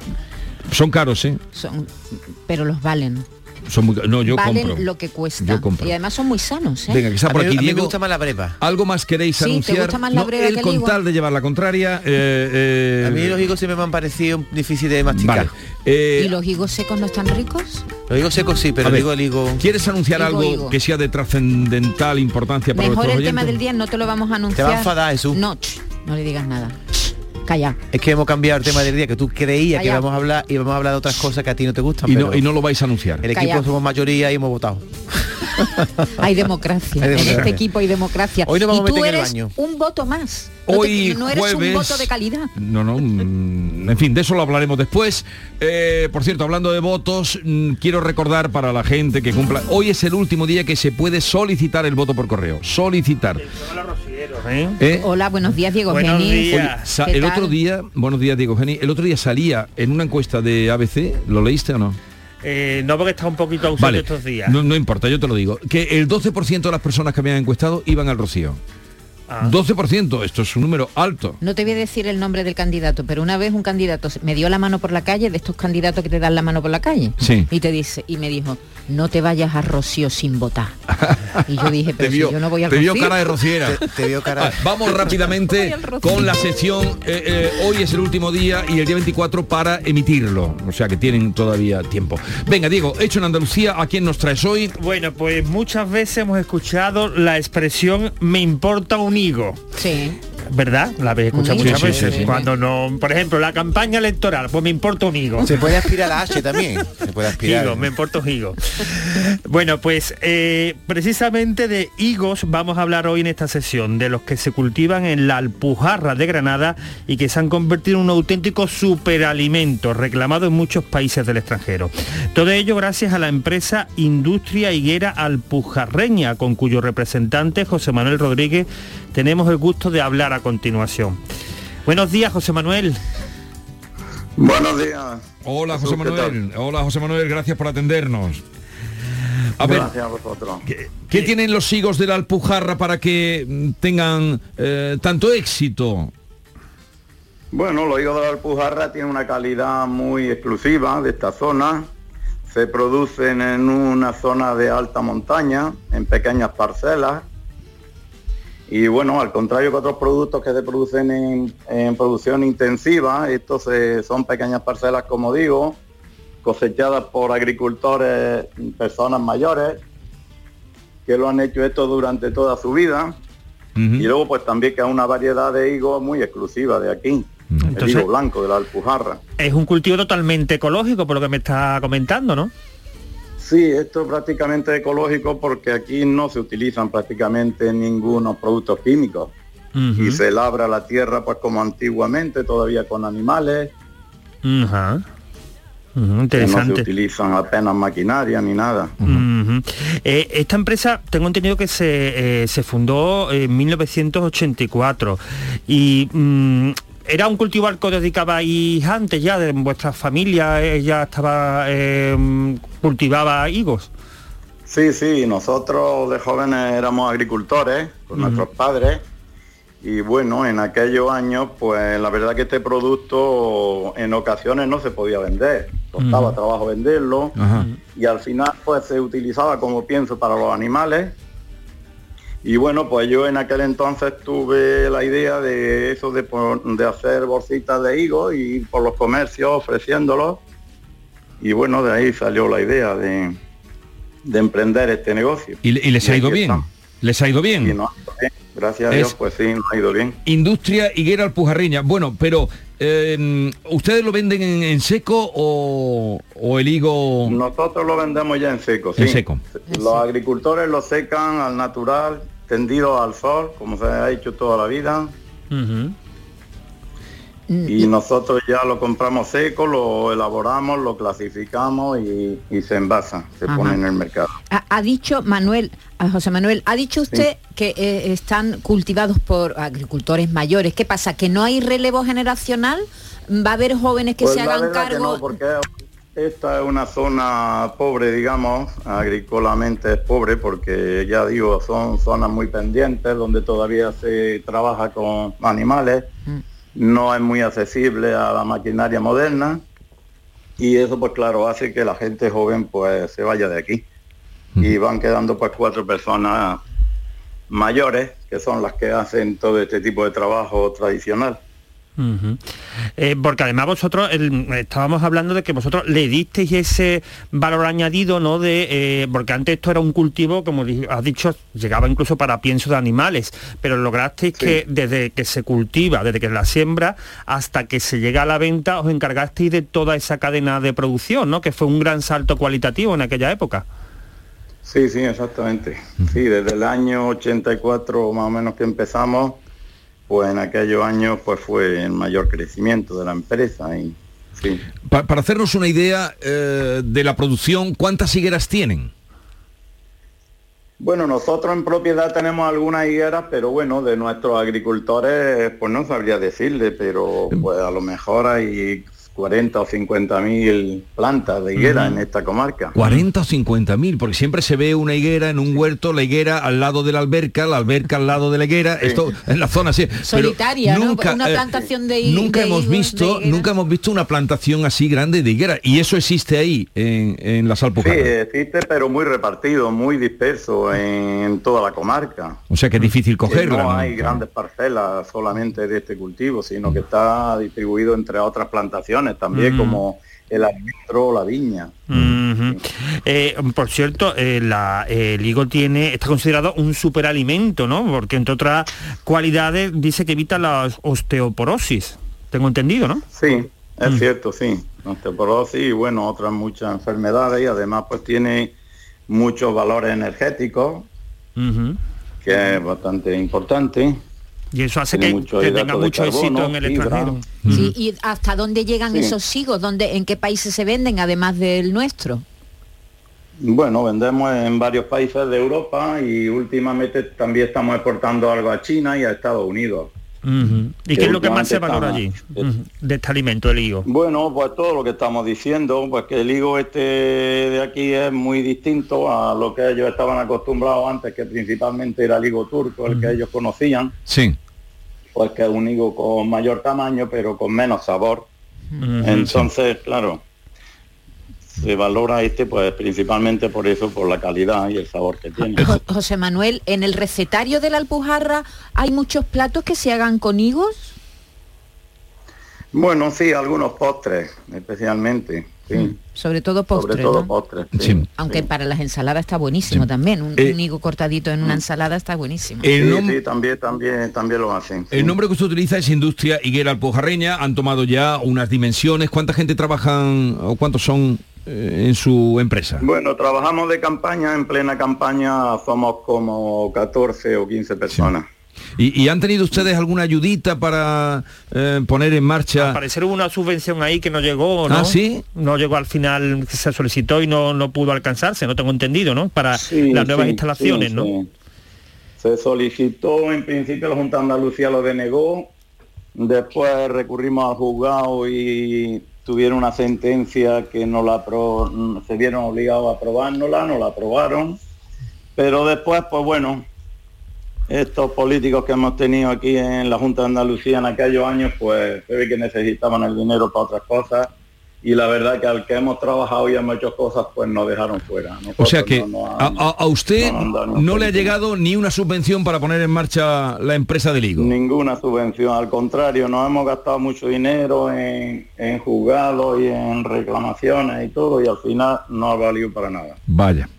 Son caros, ¿eh? Son, pero los valen. Son muy No, yo valen compro. lo que cuesta. Yo compro. Y además son muy sanos, ¿eh? Venga, que está A por mí- aquí a mí me gusta más la brepa. ¿Algo más queréis Sí, ¿te anunciar? gusta más la No, breva él que el con tal de llevar la contraria. eh, eh, A mí los higos siempre me han parecido difíciles de masticar. Vale. Eh, ¿Y los higos secos no están ricos? Los higos secos sí, pero A ver, digo el higo... ¿Quieres anunciar Higo, algo higo. que sea de trascendental importancia para Mejor el nuestros tema oyentes? del día no te lo vamos a anunciar. va a enfadar, Jesús. No, ch, no le digas nada. Ch, Es que hemos cambiado el tema del día, que tú creías que íbamos a hablar y vamos a hablar de otras cosas que a ti no te gustan. Y no, y no lo vais a anunciar. El equipo somos mayoría y hemos votado. [laughs] Hay democracia. Hay En este equipo hay democracia. Hoy nos vamos y a meter en el eres baño. un voto más. No, te- Hoy no eres jueves- un voto de calidad. No, no, mm, en fin, de eso lo hablaremos después. Eh, por cierto, hablando de votos, mm, quiero recordar para la gente que cumpla, hoy es el último día que se puede solicitar el voto por correo. Solicitar. ¿Eh? Hola, buenos días, Diego Buenos Geni. días. Sa- ¿Qué el tal? otro día, buenos días Diego Geni, el otro día salía en una encuesta de ABC, ¿lo leíste o no? Eh, no porque está un poquito ausente Vale, estos días. no, no importa, yo te lo digo, que el 12% de las personas que habían encuestado iban al Rocío. Ah. 12%, esto es un número alto. No te voy a decir el nombre del candidato, pero una vez un candidato me dio la mano por la calle, de estos candidatos que te dan la mano por la calle, Sí. y te dice, y me dijo, no te vayas a Rocío sin votar. Y yo dije, [laughs] pero si vio, yo no voy al te vio cara de rociera. Te, te veo cara... [laughs] Ah, Vamos rápidamente [laughs] con la sección. eh, eh, hoy es el último día y el día 24 para emitirlo. O sea que tienen todavía tiempo. Venga, Diego, hecho en Andalucía, ¿a quién nos traes hoy? Bueno, pues muchas veces hemos escuchado la expresión me importa un Sí. ¿Verdad? La habéis escuchado Sí, muchas sí, veces. sí. Cuando no, por ejemplo, la campaña electoral, pues me importa un higo. Se puede aspirar a la H también. Se puede aspirar. Higo, me importa un higo. bueno, pues eh, precisamente de higos vamos a hablar hoy en esta sesión, de los que se cultivan en la Alpujarra de Granada y que se han convertido en un auténtico superalimento reclamado en muchos países del extranjero. Todo ello gracias a la empresa Industria Higuera Alpujarreña, con cuyo representante José Manuel Rodríguez tenemos el gusto de hablar a continuación. Buenos días, José Manuel. Buenos días. Hola José. Manuel. Hola José Manuel, gracias por atendernos. A ver, Gracias a vosotros. ¿qué tienen los higos de la Alpujarra para que tengan eh, tanto éxito? Bueno, los higos de la Alpujarra tienen una calidad muy exclusiva de esta zona. Se producen en una zona de alta montaña, en pequeñas parcelas. Y bueno, al contrario que otros productos que se producen en, en producción intensiva, estos eh, son pequeñas parcelas, como digo, cosechadas por agricultores, personas mayores, que lo han hecho esto durante toda su vida. Y luego pues también que es una variedad de higos muy exclusiva de aquí. el Entonces- higo blanco de la Alpujarra. Es un cultivo totalmente ecológico, por lo que me está comentando, ¿no? Sí, esto es prácticamente ecológico porque aquí no se utilizan prácticamente ningunos productos químicos. Y se labra la tierra pues como antiguamente, todavía con animales. Ujú, que No se interesante. utilizan apenas maquinaria ni nada. Eh, esta empresa, tengo entendido que se, eh, se fundó en 1984 y mm, era un cultivo al que os dedicabais antes ya, de vuestra familia eh, ya estaba eh, cultivaba higos. Sí, sí, nosotros de jóvenes éramos agricultores con nuestros padres. Y bueno, en aquellos años pues la verdad que este producto en ocasiones no se podía vender, costaba trabajo venderlo. Y al final pues se utilizaba como pienso para los animales y bueno pues yo en aquel entonces tuve la idea de eso de, de hacer bolsitas de higo y ir por los comercios ofreciéndolos y bueno de ahí salió la idea de, de emprender este negocio. ¿Y, le- y les ha ido bien? ¿Les ha ido bien? Bien. Gracias a Es- Dios, pues sí, nos ha ido bien. Industria Higuera Alpujarreña. Bueno, pero eh, ¿ustedes lo venden en, en seco o, o el higo? Nosotros lo vendemos ya en seco, sí. En seco. Los agricultores lo secan al natural, tendido al sol, como se ha hecho toda la vida. Y nosotros ya lo compramos seco, lo elaboramos, lo clasificamos y, y se envasa, se Ajá. pone en el mercado. Ha, ha dicho Manuel, a José Manuel, ha dicho usted que eh, están cultivados por agricultores mayores. ¿Qué pasa? ¿Que no hay relevo generacional? ¿Va a haber jóvenes que Pues se hagan que cargo? no, porque esta es una zona pobre, digamos, agrícolamente es pobre, porque ya digo, son zonas muy pendientes donde todavía se trabaja con animales, no es muy accesible a la maquinaria moderna. Y eso pues claro hace que la gente joven pues se vaya de aquí. Y van quedando pues cuatro personas mayores que son las que hacen todo este tipo de trabajo tradicional. Eh, porque además vosotros el- estábamos hablando de que vosotros le disteis ese valor añadido, ¿no? De eh, porque antes esto era un cultivo, como has dicho, llegaba incluso para pienso de animales, pero lograsteis que desde que se cultiva, desde que la siembra hasta que se llega a la venta, os encargasteis de toda esa cadena de producción, ¿no? Que fue un gran salto cualitativo en aquella época. Sí, sí, exactamente. Sí, desde el año 84 más o menos que empezamos, pues en aquellos años pues fue el mayor crecimiento de la empresa y sí. Pa- para hacernos una idea eh, de la producción, ¿cuántas higueras tienen? Bueno, nosotros en propiedad tenemos algunas higueras, pero bueno, de nuestros agricultores pues no sabría decirle, pero pues a lo mejor hay 40 o 50 mil plantas de higuera en esta comarca. 40 o 50 mil, porque siempre se ve una higuera en un huerto, la higuera al lado de la alberca, la alberca al lado de la higuera, esto en la zona así. pero Solitaria, ¿no? nunca, Una eh, plantación de hi- Nunca de hemos visto, de higuera. nunca hemos visto una plantación así grande de higuera y eso existe ahí en, en las Sí, Alpujarras. existe, pero muy repartido, muy disperso en toda la comarca. O sea que es difícil cogerla. No ¿no? hay grandes parcelas solamente de este cultivo, sino que está distribuido entre otras plantaciones también, Mm. como el almendro o la viña. Eh, por cierto, eh, la- el higo tiene está considerado un superalimento, ¿no? Porque entre otras cualidades dice que evita la osteoporosis. Tengo entendido, ¿no? Sí, es Mm. cierto, sí. Osteoporosis y bueno, otras muchas enfermedades y además pues tiene muchos valores energéticos, que es bastante importante. Y eso hace que, mucho que hidrato tenga mucho carbono, éxito en el fibra. extranjero. Sí, ¿Y hasta dónde llegan Sí. esos higos? ¿Dónde, ¿En qué países se venden, además del nuestro? Bueno, vendemos en varios países de Europa y últimamente también estamos exportando algo a China y a Estados Unidos. ¿Y Que qué es lo que más se valora allí de este alimento, el higo? Bueno, pues todo lo que estamos diciendo, pues que el higo este de aquí es muy distinto a lo que ellos estaban acostumbrados antes, que principalmente era el higo turco, el que ellos conocían, Sí. pues que es un higo con mayor tamaño pero con menos sabor. Entonces, claro, se valora este pues principalmente por eso, por la calidad y el sabor que tiene. Jo- José Manuel, en el recetario de la Alpujarra hay muchos platos que se hagan con higos. Bueno, sí, algunos postres, especialmente, sí. Sobre todo postres, Sobre todo ¿no? postres. Sí. Aunque para las ensaladas está buenísimo también. Un, Eh, un higo cortadito en una ensalada está buenísimo. El Sí, nom- sí, también, también, también lo hacen. sí. El nombre que usted utiliza es Industria Higuera Alpujarreña, han tomado ya unas dimensiones. ¿Cuánta gente trabajan o cuántos son en su empresa? Bueno, trabajamos de campaña, en plena campaña somos como 14 o 15 personas. ¿Y, y han tenido ustedes alguna ayudita para eh, poner en marcha? Al parecer hubo una subvención ahí que no llegó, ¿no? Ah, ¿sí? No llegó al final, se solicitó y no, no pudo alcanzarse, no tengo entendido, ¿no? Para Sí, las nuevas sí, instalaciones, sí, ¿no? sí. Se solicitó, en principio la Junta de Andalucía lo denegó, después recurrimos al juzgado y tuvieron una sentencia que no la se vieron obligados a aprobárnosla, no la aprobaron, pero después, pues bueno, estos políticos que hemos tenido aquí en la Junta de Andalucía en aquellos años, pues se ve que necesitaban el dinero para otras cosas y la verdad que al que hemos trabajado y hemos hecho cosas, pues nos dejaron fuera. O sea que no a, han- a- a usted no le ha llegado ni una subvención para poner en marcha la empresa del higo. Ninguna subvención, al contrario, nos hemos gastado mucho dinero en, en juzgados y en reclamaciones y todo y al final no ha valido para nada. Vaya.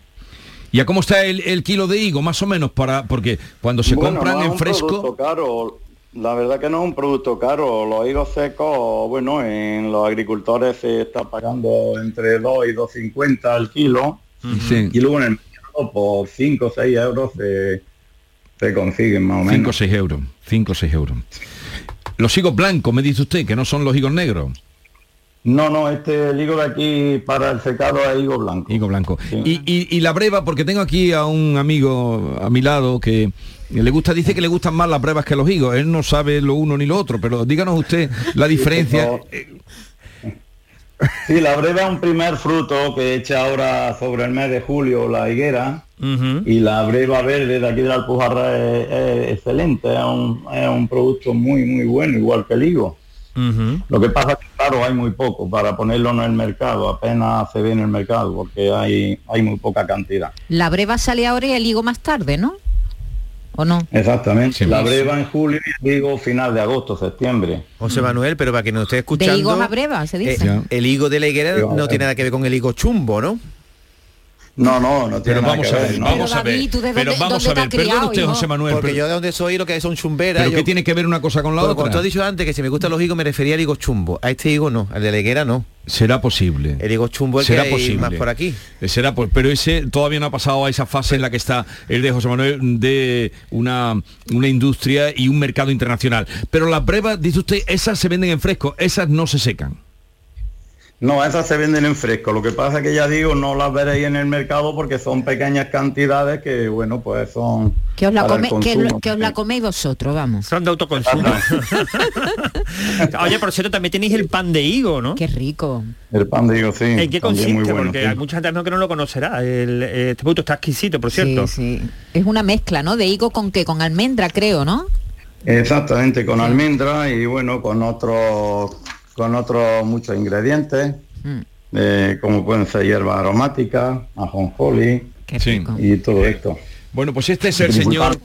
¿Y a cómo está el, el kilo de higo, más o menos? para Porque cuando se Bueno, compran en fresco... caro, la verdad que no es un producto caro. Los higos secos, bueno, en los agricultores se está pagando entre 2 y 2,50 al kilo Sí. y luego en el mercado por 5 o 6 euros se, se consiguen más o 5 o menos. 6 euros. 5 o 6 euros. Los higos blancos, me dice usted, que no son los higos negros. No, no, este el higo de aquí para el secado es higo blanco. Higo blanco. Y, y- y la breva, porque tengo aquí a un amigo a mi lado que le gusta, dice que le gustan más las brevas que los higos. Él no sabe lo uno ni lo otro, pero díganos usted la [laughs] diferencia. Sí, la breva es un primer fruto que echa ahora sobre el mes de julio la higuera y la breva verde de aquí de la Alpujarra es, es excelente, es un, es un producto muy muy bueno, igual que el higo. Lo que pasa es que claro hay muy poco para ponerlo en el mercado, apenas se ve en el mercado porque hay, hay muy poca cantidad. La breva sale ahora y el higo más tarde, ¿no? ¿O no? Exactamente. la breva en julio y el higo final de agosto, septiembre. José Manuel, pero para que nos esté escuchando... De higos a breva, se dice. eh, el higo de la higuera no tiene nada que ver con el higo chumbo, ¿no? No, no, no tiene Pero nada vamos que a ver, ver, ¿no? vamos a ver. David, ¿tú de Pero vamos a ver, criado, usted, hijo? José Manuel. Porque pero- yo de donde soy lo que son chumberas... ¿Pero yo- qué tiene que ver una cosa con la otra? Cuando tú has dicho antes que si me gustan los higos me refería al higo chumbo. A este higo no, al de la higuera no. Será posible. El higo chumbo el Será que hay posible. más por aquí. Eh, Será por- pero ese todavía no ha pasado a esa fase en la que está el de José Manuel de una, una industria y un mercado internacional. Pero las brevas, dice usted, esas se venden en fresco, esas no se secan. No, esas se venden en fresco. Lo que pasa es que ya digo, no las veréis en el mercado porque son pequeñas cantidades que, bueno, pues son... Que os la, come- que, que os la coméis vosotros, vamos. Son de autoconsumo. [laughs] Oye, por cierto, también tenéis el pan de higo, ¿no? Qué rico. El pan de higo, sí. ¿En qué consiste? muy bueno, Porque sí. hay mucha gente que no lo conocerá. El- este producto está exquisito, por cierto. Sí, sí. Es una mezcla, ¿no? De higo con qué? Con almendra, creo, ¿no? Exactamente, con almendra y bueno, con otros con otros muchos ingredientes, Mm. eh, como pueden ser hierbas aromáticas, ajonjolí Sí. y todo esto. Bueno, pues este es el señor,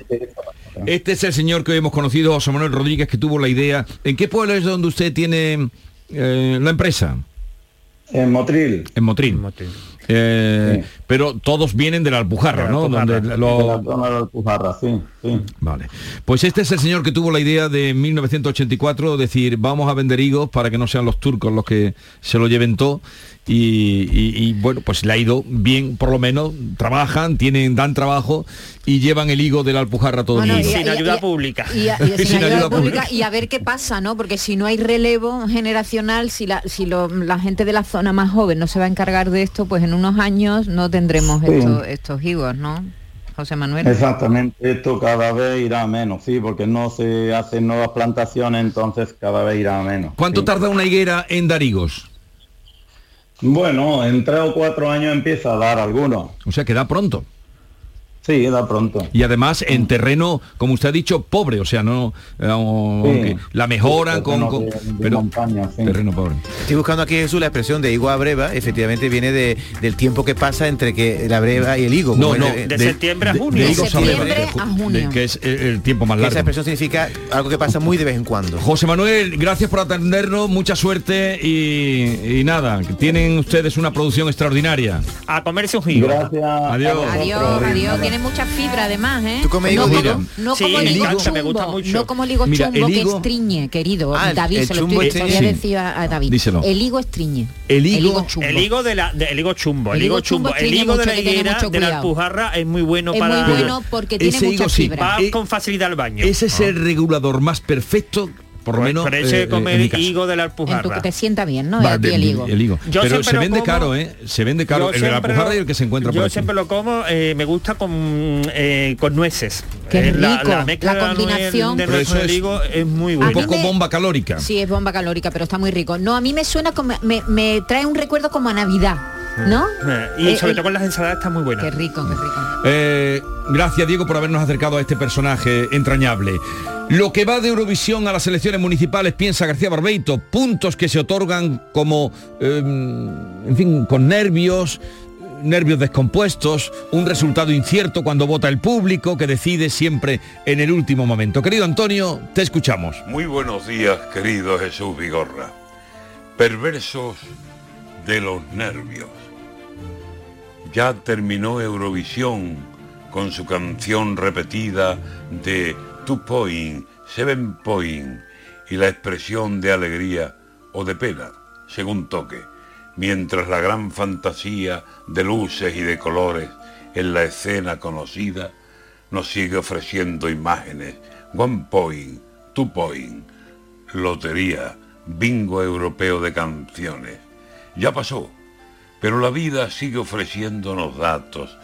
este es el señor que hoy hemos conocido, José Manuel Rodríguez, que tuvo la idea. ¿En qué pueblo es donde usted tiene eh, la empresa? En Motril. En Motril. Eh, Pero todos vienen de la Alpujarra, ¿no? Donde lo- De la zona de la Alpujarra, sí, sí. Vale. Pues este es el señor que tuvo la idea de 1984 decir vamos a vender higos para que no sean los turcos los que se lo lleven todo y, y- y, bueno pues le ha ido bien por lo menos trabajan tienen dan trabajo y llevan el higo de la Alpujarra todo el y mundo. sin ayuda pública. Y, a- y [laughs] sin ayuda pública, y a ver qué pasa, ¿no? Porque si no hay relevo generacional, si la, si lo- la gente de la zona más joven no se va a encargar de esto, pues en unos años no tendremos Sí. estos, estos higos, ¿no? José Manuel. Exactamente, esto cada vez irá a menos, sí, porque no se hacen nuevas plantaciones, entonces cada vez irá a menos. ¿Cuánto sí. tarda una higuera en dar higos? Bueno, en tres o cuatro años empieza a dar algunos. O sea que da pronto. Sí, da pronto. Y además en terreno, como usted ha dicho, pobre, o sea, no eh, la mejoran con, terreno con- de- de pero montaña, sí. terreno pobre. Estoy buscando aquí Jesús la expresión de higo a breva, efectivamente viene de, del tiempo que pasa entre que la breva y el higo. No, no, de septiembre a junio. de higos a breva, septiembre a junio. de- que es el, el tiempo más largo. Esa expresión significa algo que pasa muy de vez en cuando. José Manuel, gracias por atendernos, mucha suerte y, y nada, que tienen ustedes una producción extraordinaria. A comerse un higo. Gracias. Adiós. Adiós, adiós. Tiene mucha fibra además, ¿eh? ¿Tú comes higo, no, mira? como, no Sí, como el higo encanta, me gusta chumbo, mucho. no como el higo Mira, chumbo el que higo- estriñe, querido. Ah, el- David, el se lo estoy, estriñe. a Sí. decir a, a David. Díselo. El higo estriñe. El higo- chumbo. El higo de la de- el higo chumbo, el, higo chumbo el higo de la que higuera de la alpujarra es muy bueno es para muy bueno porque tiene mucha fibra. va con facilidad al baño. Ese es el regulador más perfecto, por lo Pues menos. por eso eh, eh, comer caso. higo de la En tu, que alpujarra. te sienta bien, ¿no? Va, de- el higo. el higo. Yo Pero se vende como- caro, ¿eh? Se vende caro. Yo El de la alpujarra lo- y el que se encuentra yo por aquí. siempre lo como, eh, me gusta con, eh, con nueces. Qué Eh, la, rico, la mezcla la combinación. de Pero nuez es higo es muy Un A bueno. mí poco me- bomba calórica. Sí, es bomba calórica, pero está muy rico. No, a mí me suena como, me, me trae un recuerdo como a Navidad, ¿no? Eh, Y Eh, sobre eh, todo con las ensaladas está muy buena. Qué rico, qué rico. Eh, gracias Diego por habernos acercado a este personaje entrañable. Lo que va de Eurovisión a las elecciones municipales, piensa García Barbeito, puntos que se otorgan como, eh, en fin, con nervios, nervios descompuestos, un resultado incierto cuando vota el público que decide siempre en el último momento. Querido Antonio, te escuchamos. Muy buenos días, querido Jesús Vigorra. Perversos de los nervios. Ya terminó Eurovisión con su canción repetida de Two Point, Seven Point y la expresión de alegría o de pena, según toque, mientras la gran fantasía de luces y de colores en la escena conocida nos sigue ofreciendo imágenes, One Point, Two Point, lotería, bingo europeo de canciones. Ya pasó, pero la vida sigue ofreciéndonos datos,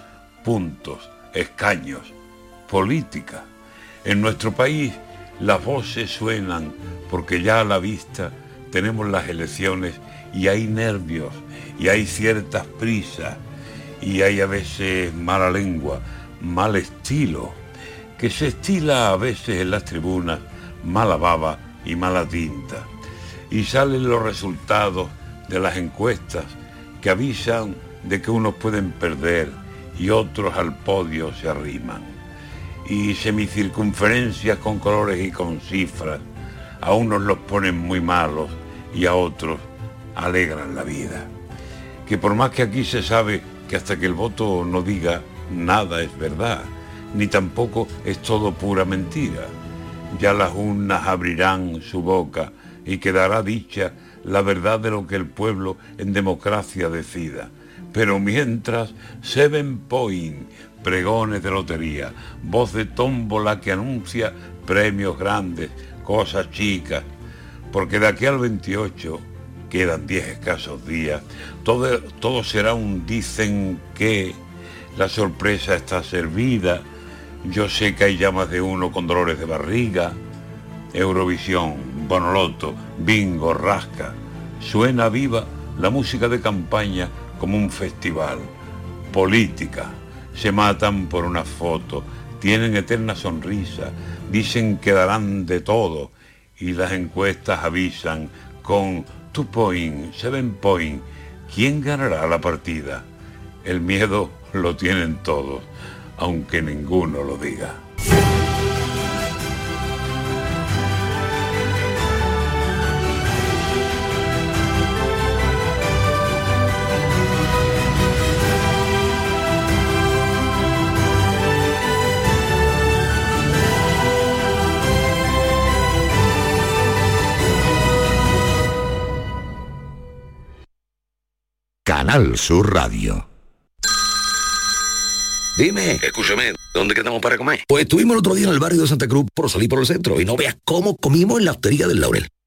puntos, escaños, política. En nuestro país las voces suenan porque ya a la vista tenemos las elecciones y hay nervios y hay ciertas prisas y hay a veces mala lengua, mal estilo, que se estila a veces en las tribunas, mala baba y mala tinta. Y salen los resultados de las encuestas que avisan de que unos pueden perder y otros al podio se arriman. Y semicircunferencias con colores y con cifras, a unos los ponen muy malos y a otros alegran la vida. Que por más que aquí se sabe que hasta que el voto no diga nada es verdad, ni tampoco es todo pura mentira. Ya las urnas abrirán su boca y quedará dicha la verdad de lo que el pueblo en democracia decida. Pero mientras, Seven Point, pregones de lotería, voz de tómbola que anuncia premios grandes, cosas chicas, porque de aquí al 28 quedan 10 escasos días, todo, todo será un dicen que, la sorpresa está servida, yo sé que hay ya más de uno con dolores de barriga, Eurovisión, Bonoloto, Bingo, Rasca, suena viva la música de campaña como un festival, política, se matan por una foto, tienen eterna sonrisa, dicen que darán de todo. Y las encuestas avisan con two point, seven point, ¿quién ganará la partida? El miedo lo tienen todos, aunque ninguno lo diga. Canal Sur Radio. Dime, escúchame, ¿dónde quedamos para comer? Pues estuvimos el otro día en el barrio de Santa Cruz por salir por el centro y no veas cómo comimos en la hostería del Laurel.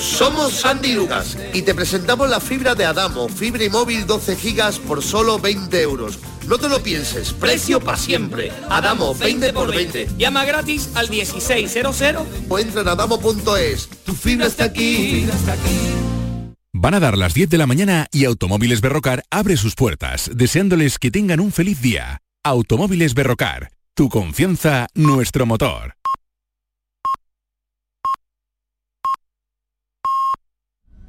Somos Sandy Lucas y te presentamos la fibra de Adamo, fibra y móvil 12 gigas por solo 20 euros. No te lo pienses, precio para siempre. Adamo, 20 por 20. Llama gratis al 1600 o entra en adamo.es. Tu fibra está aquí. Van a dar las 10 de la mañana y Automóviles Berrocar abre sus puertas, deseándoles que tengan un feliz día. Automóviles Berrocar, tu confianza, nuestro motor.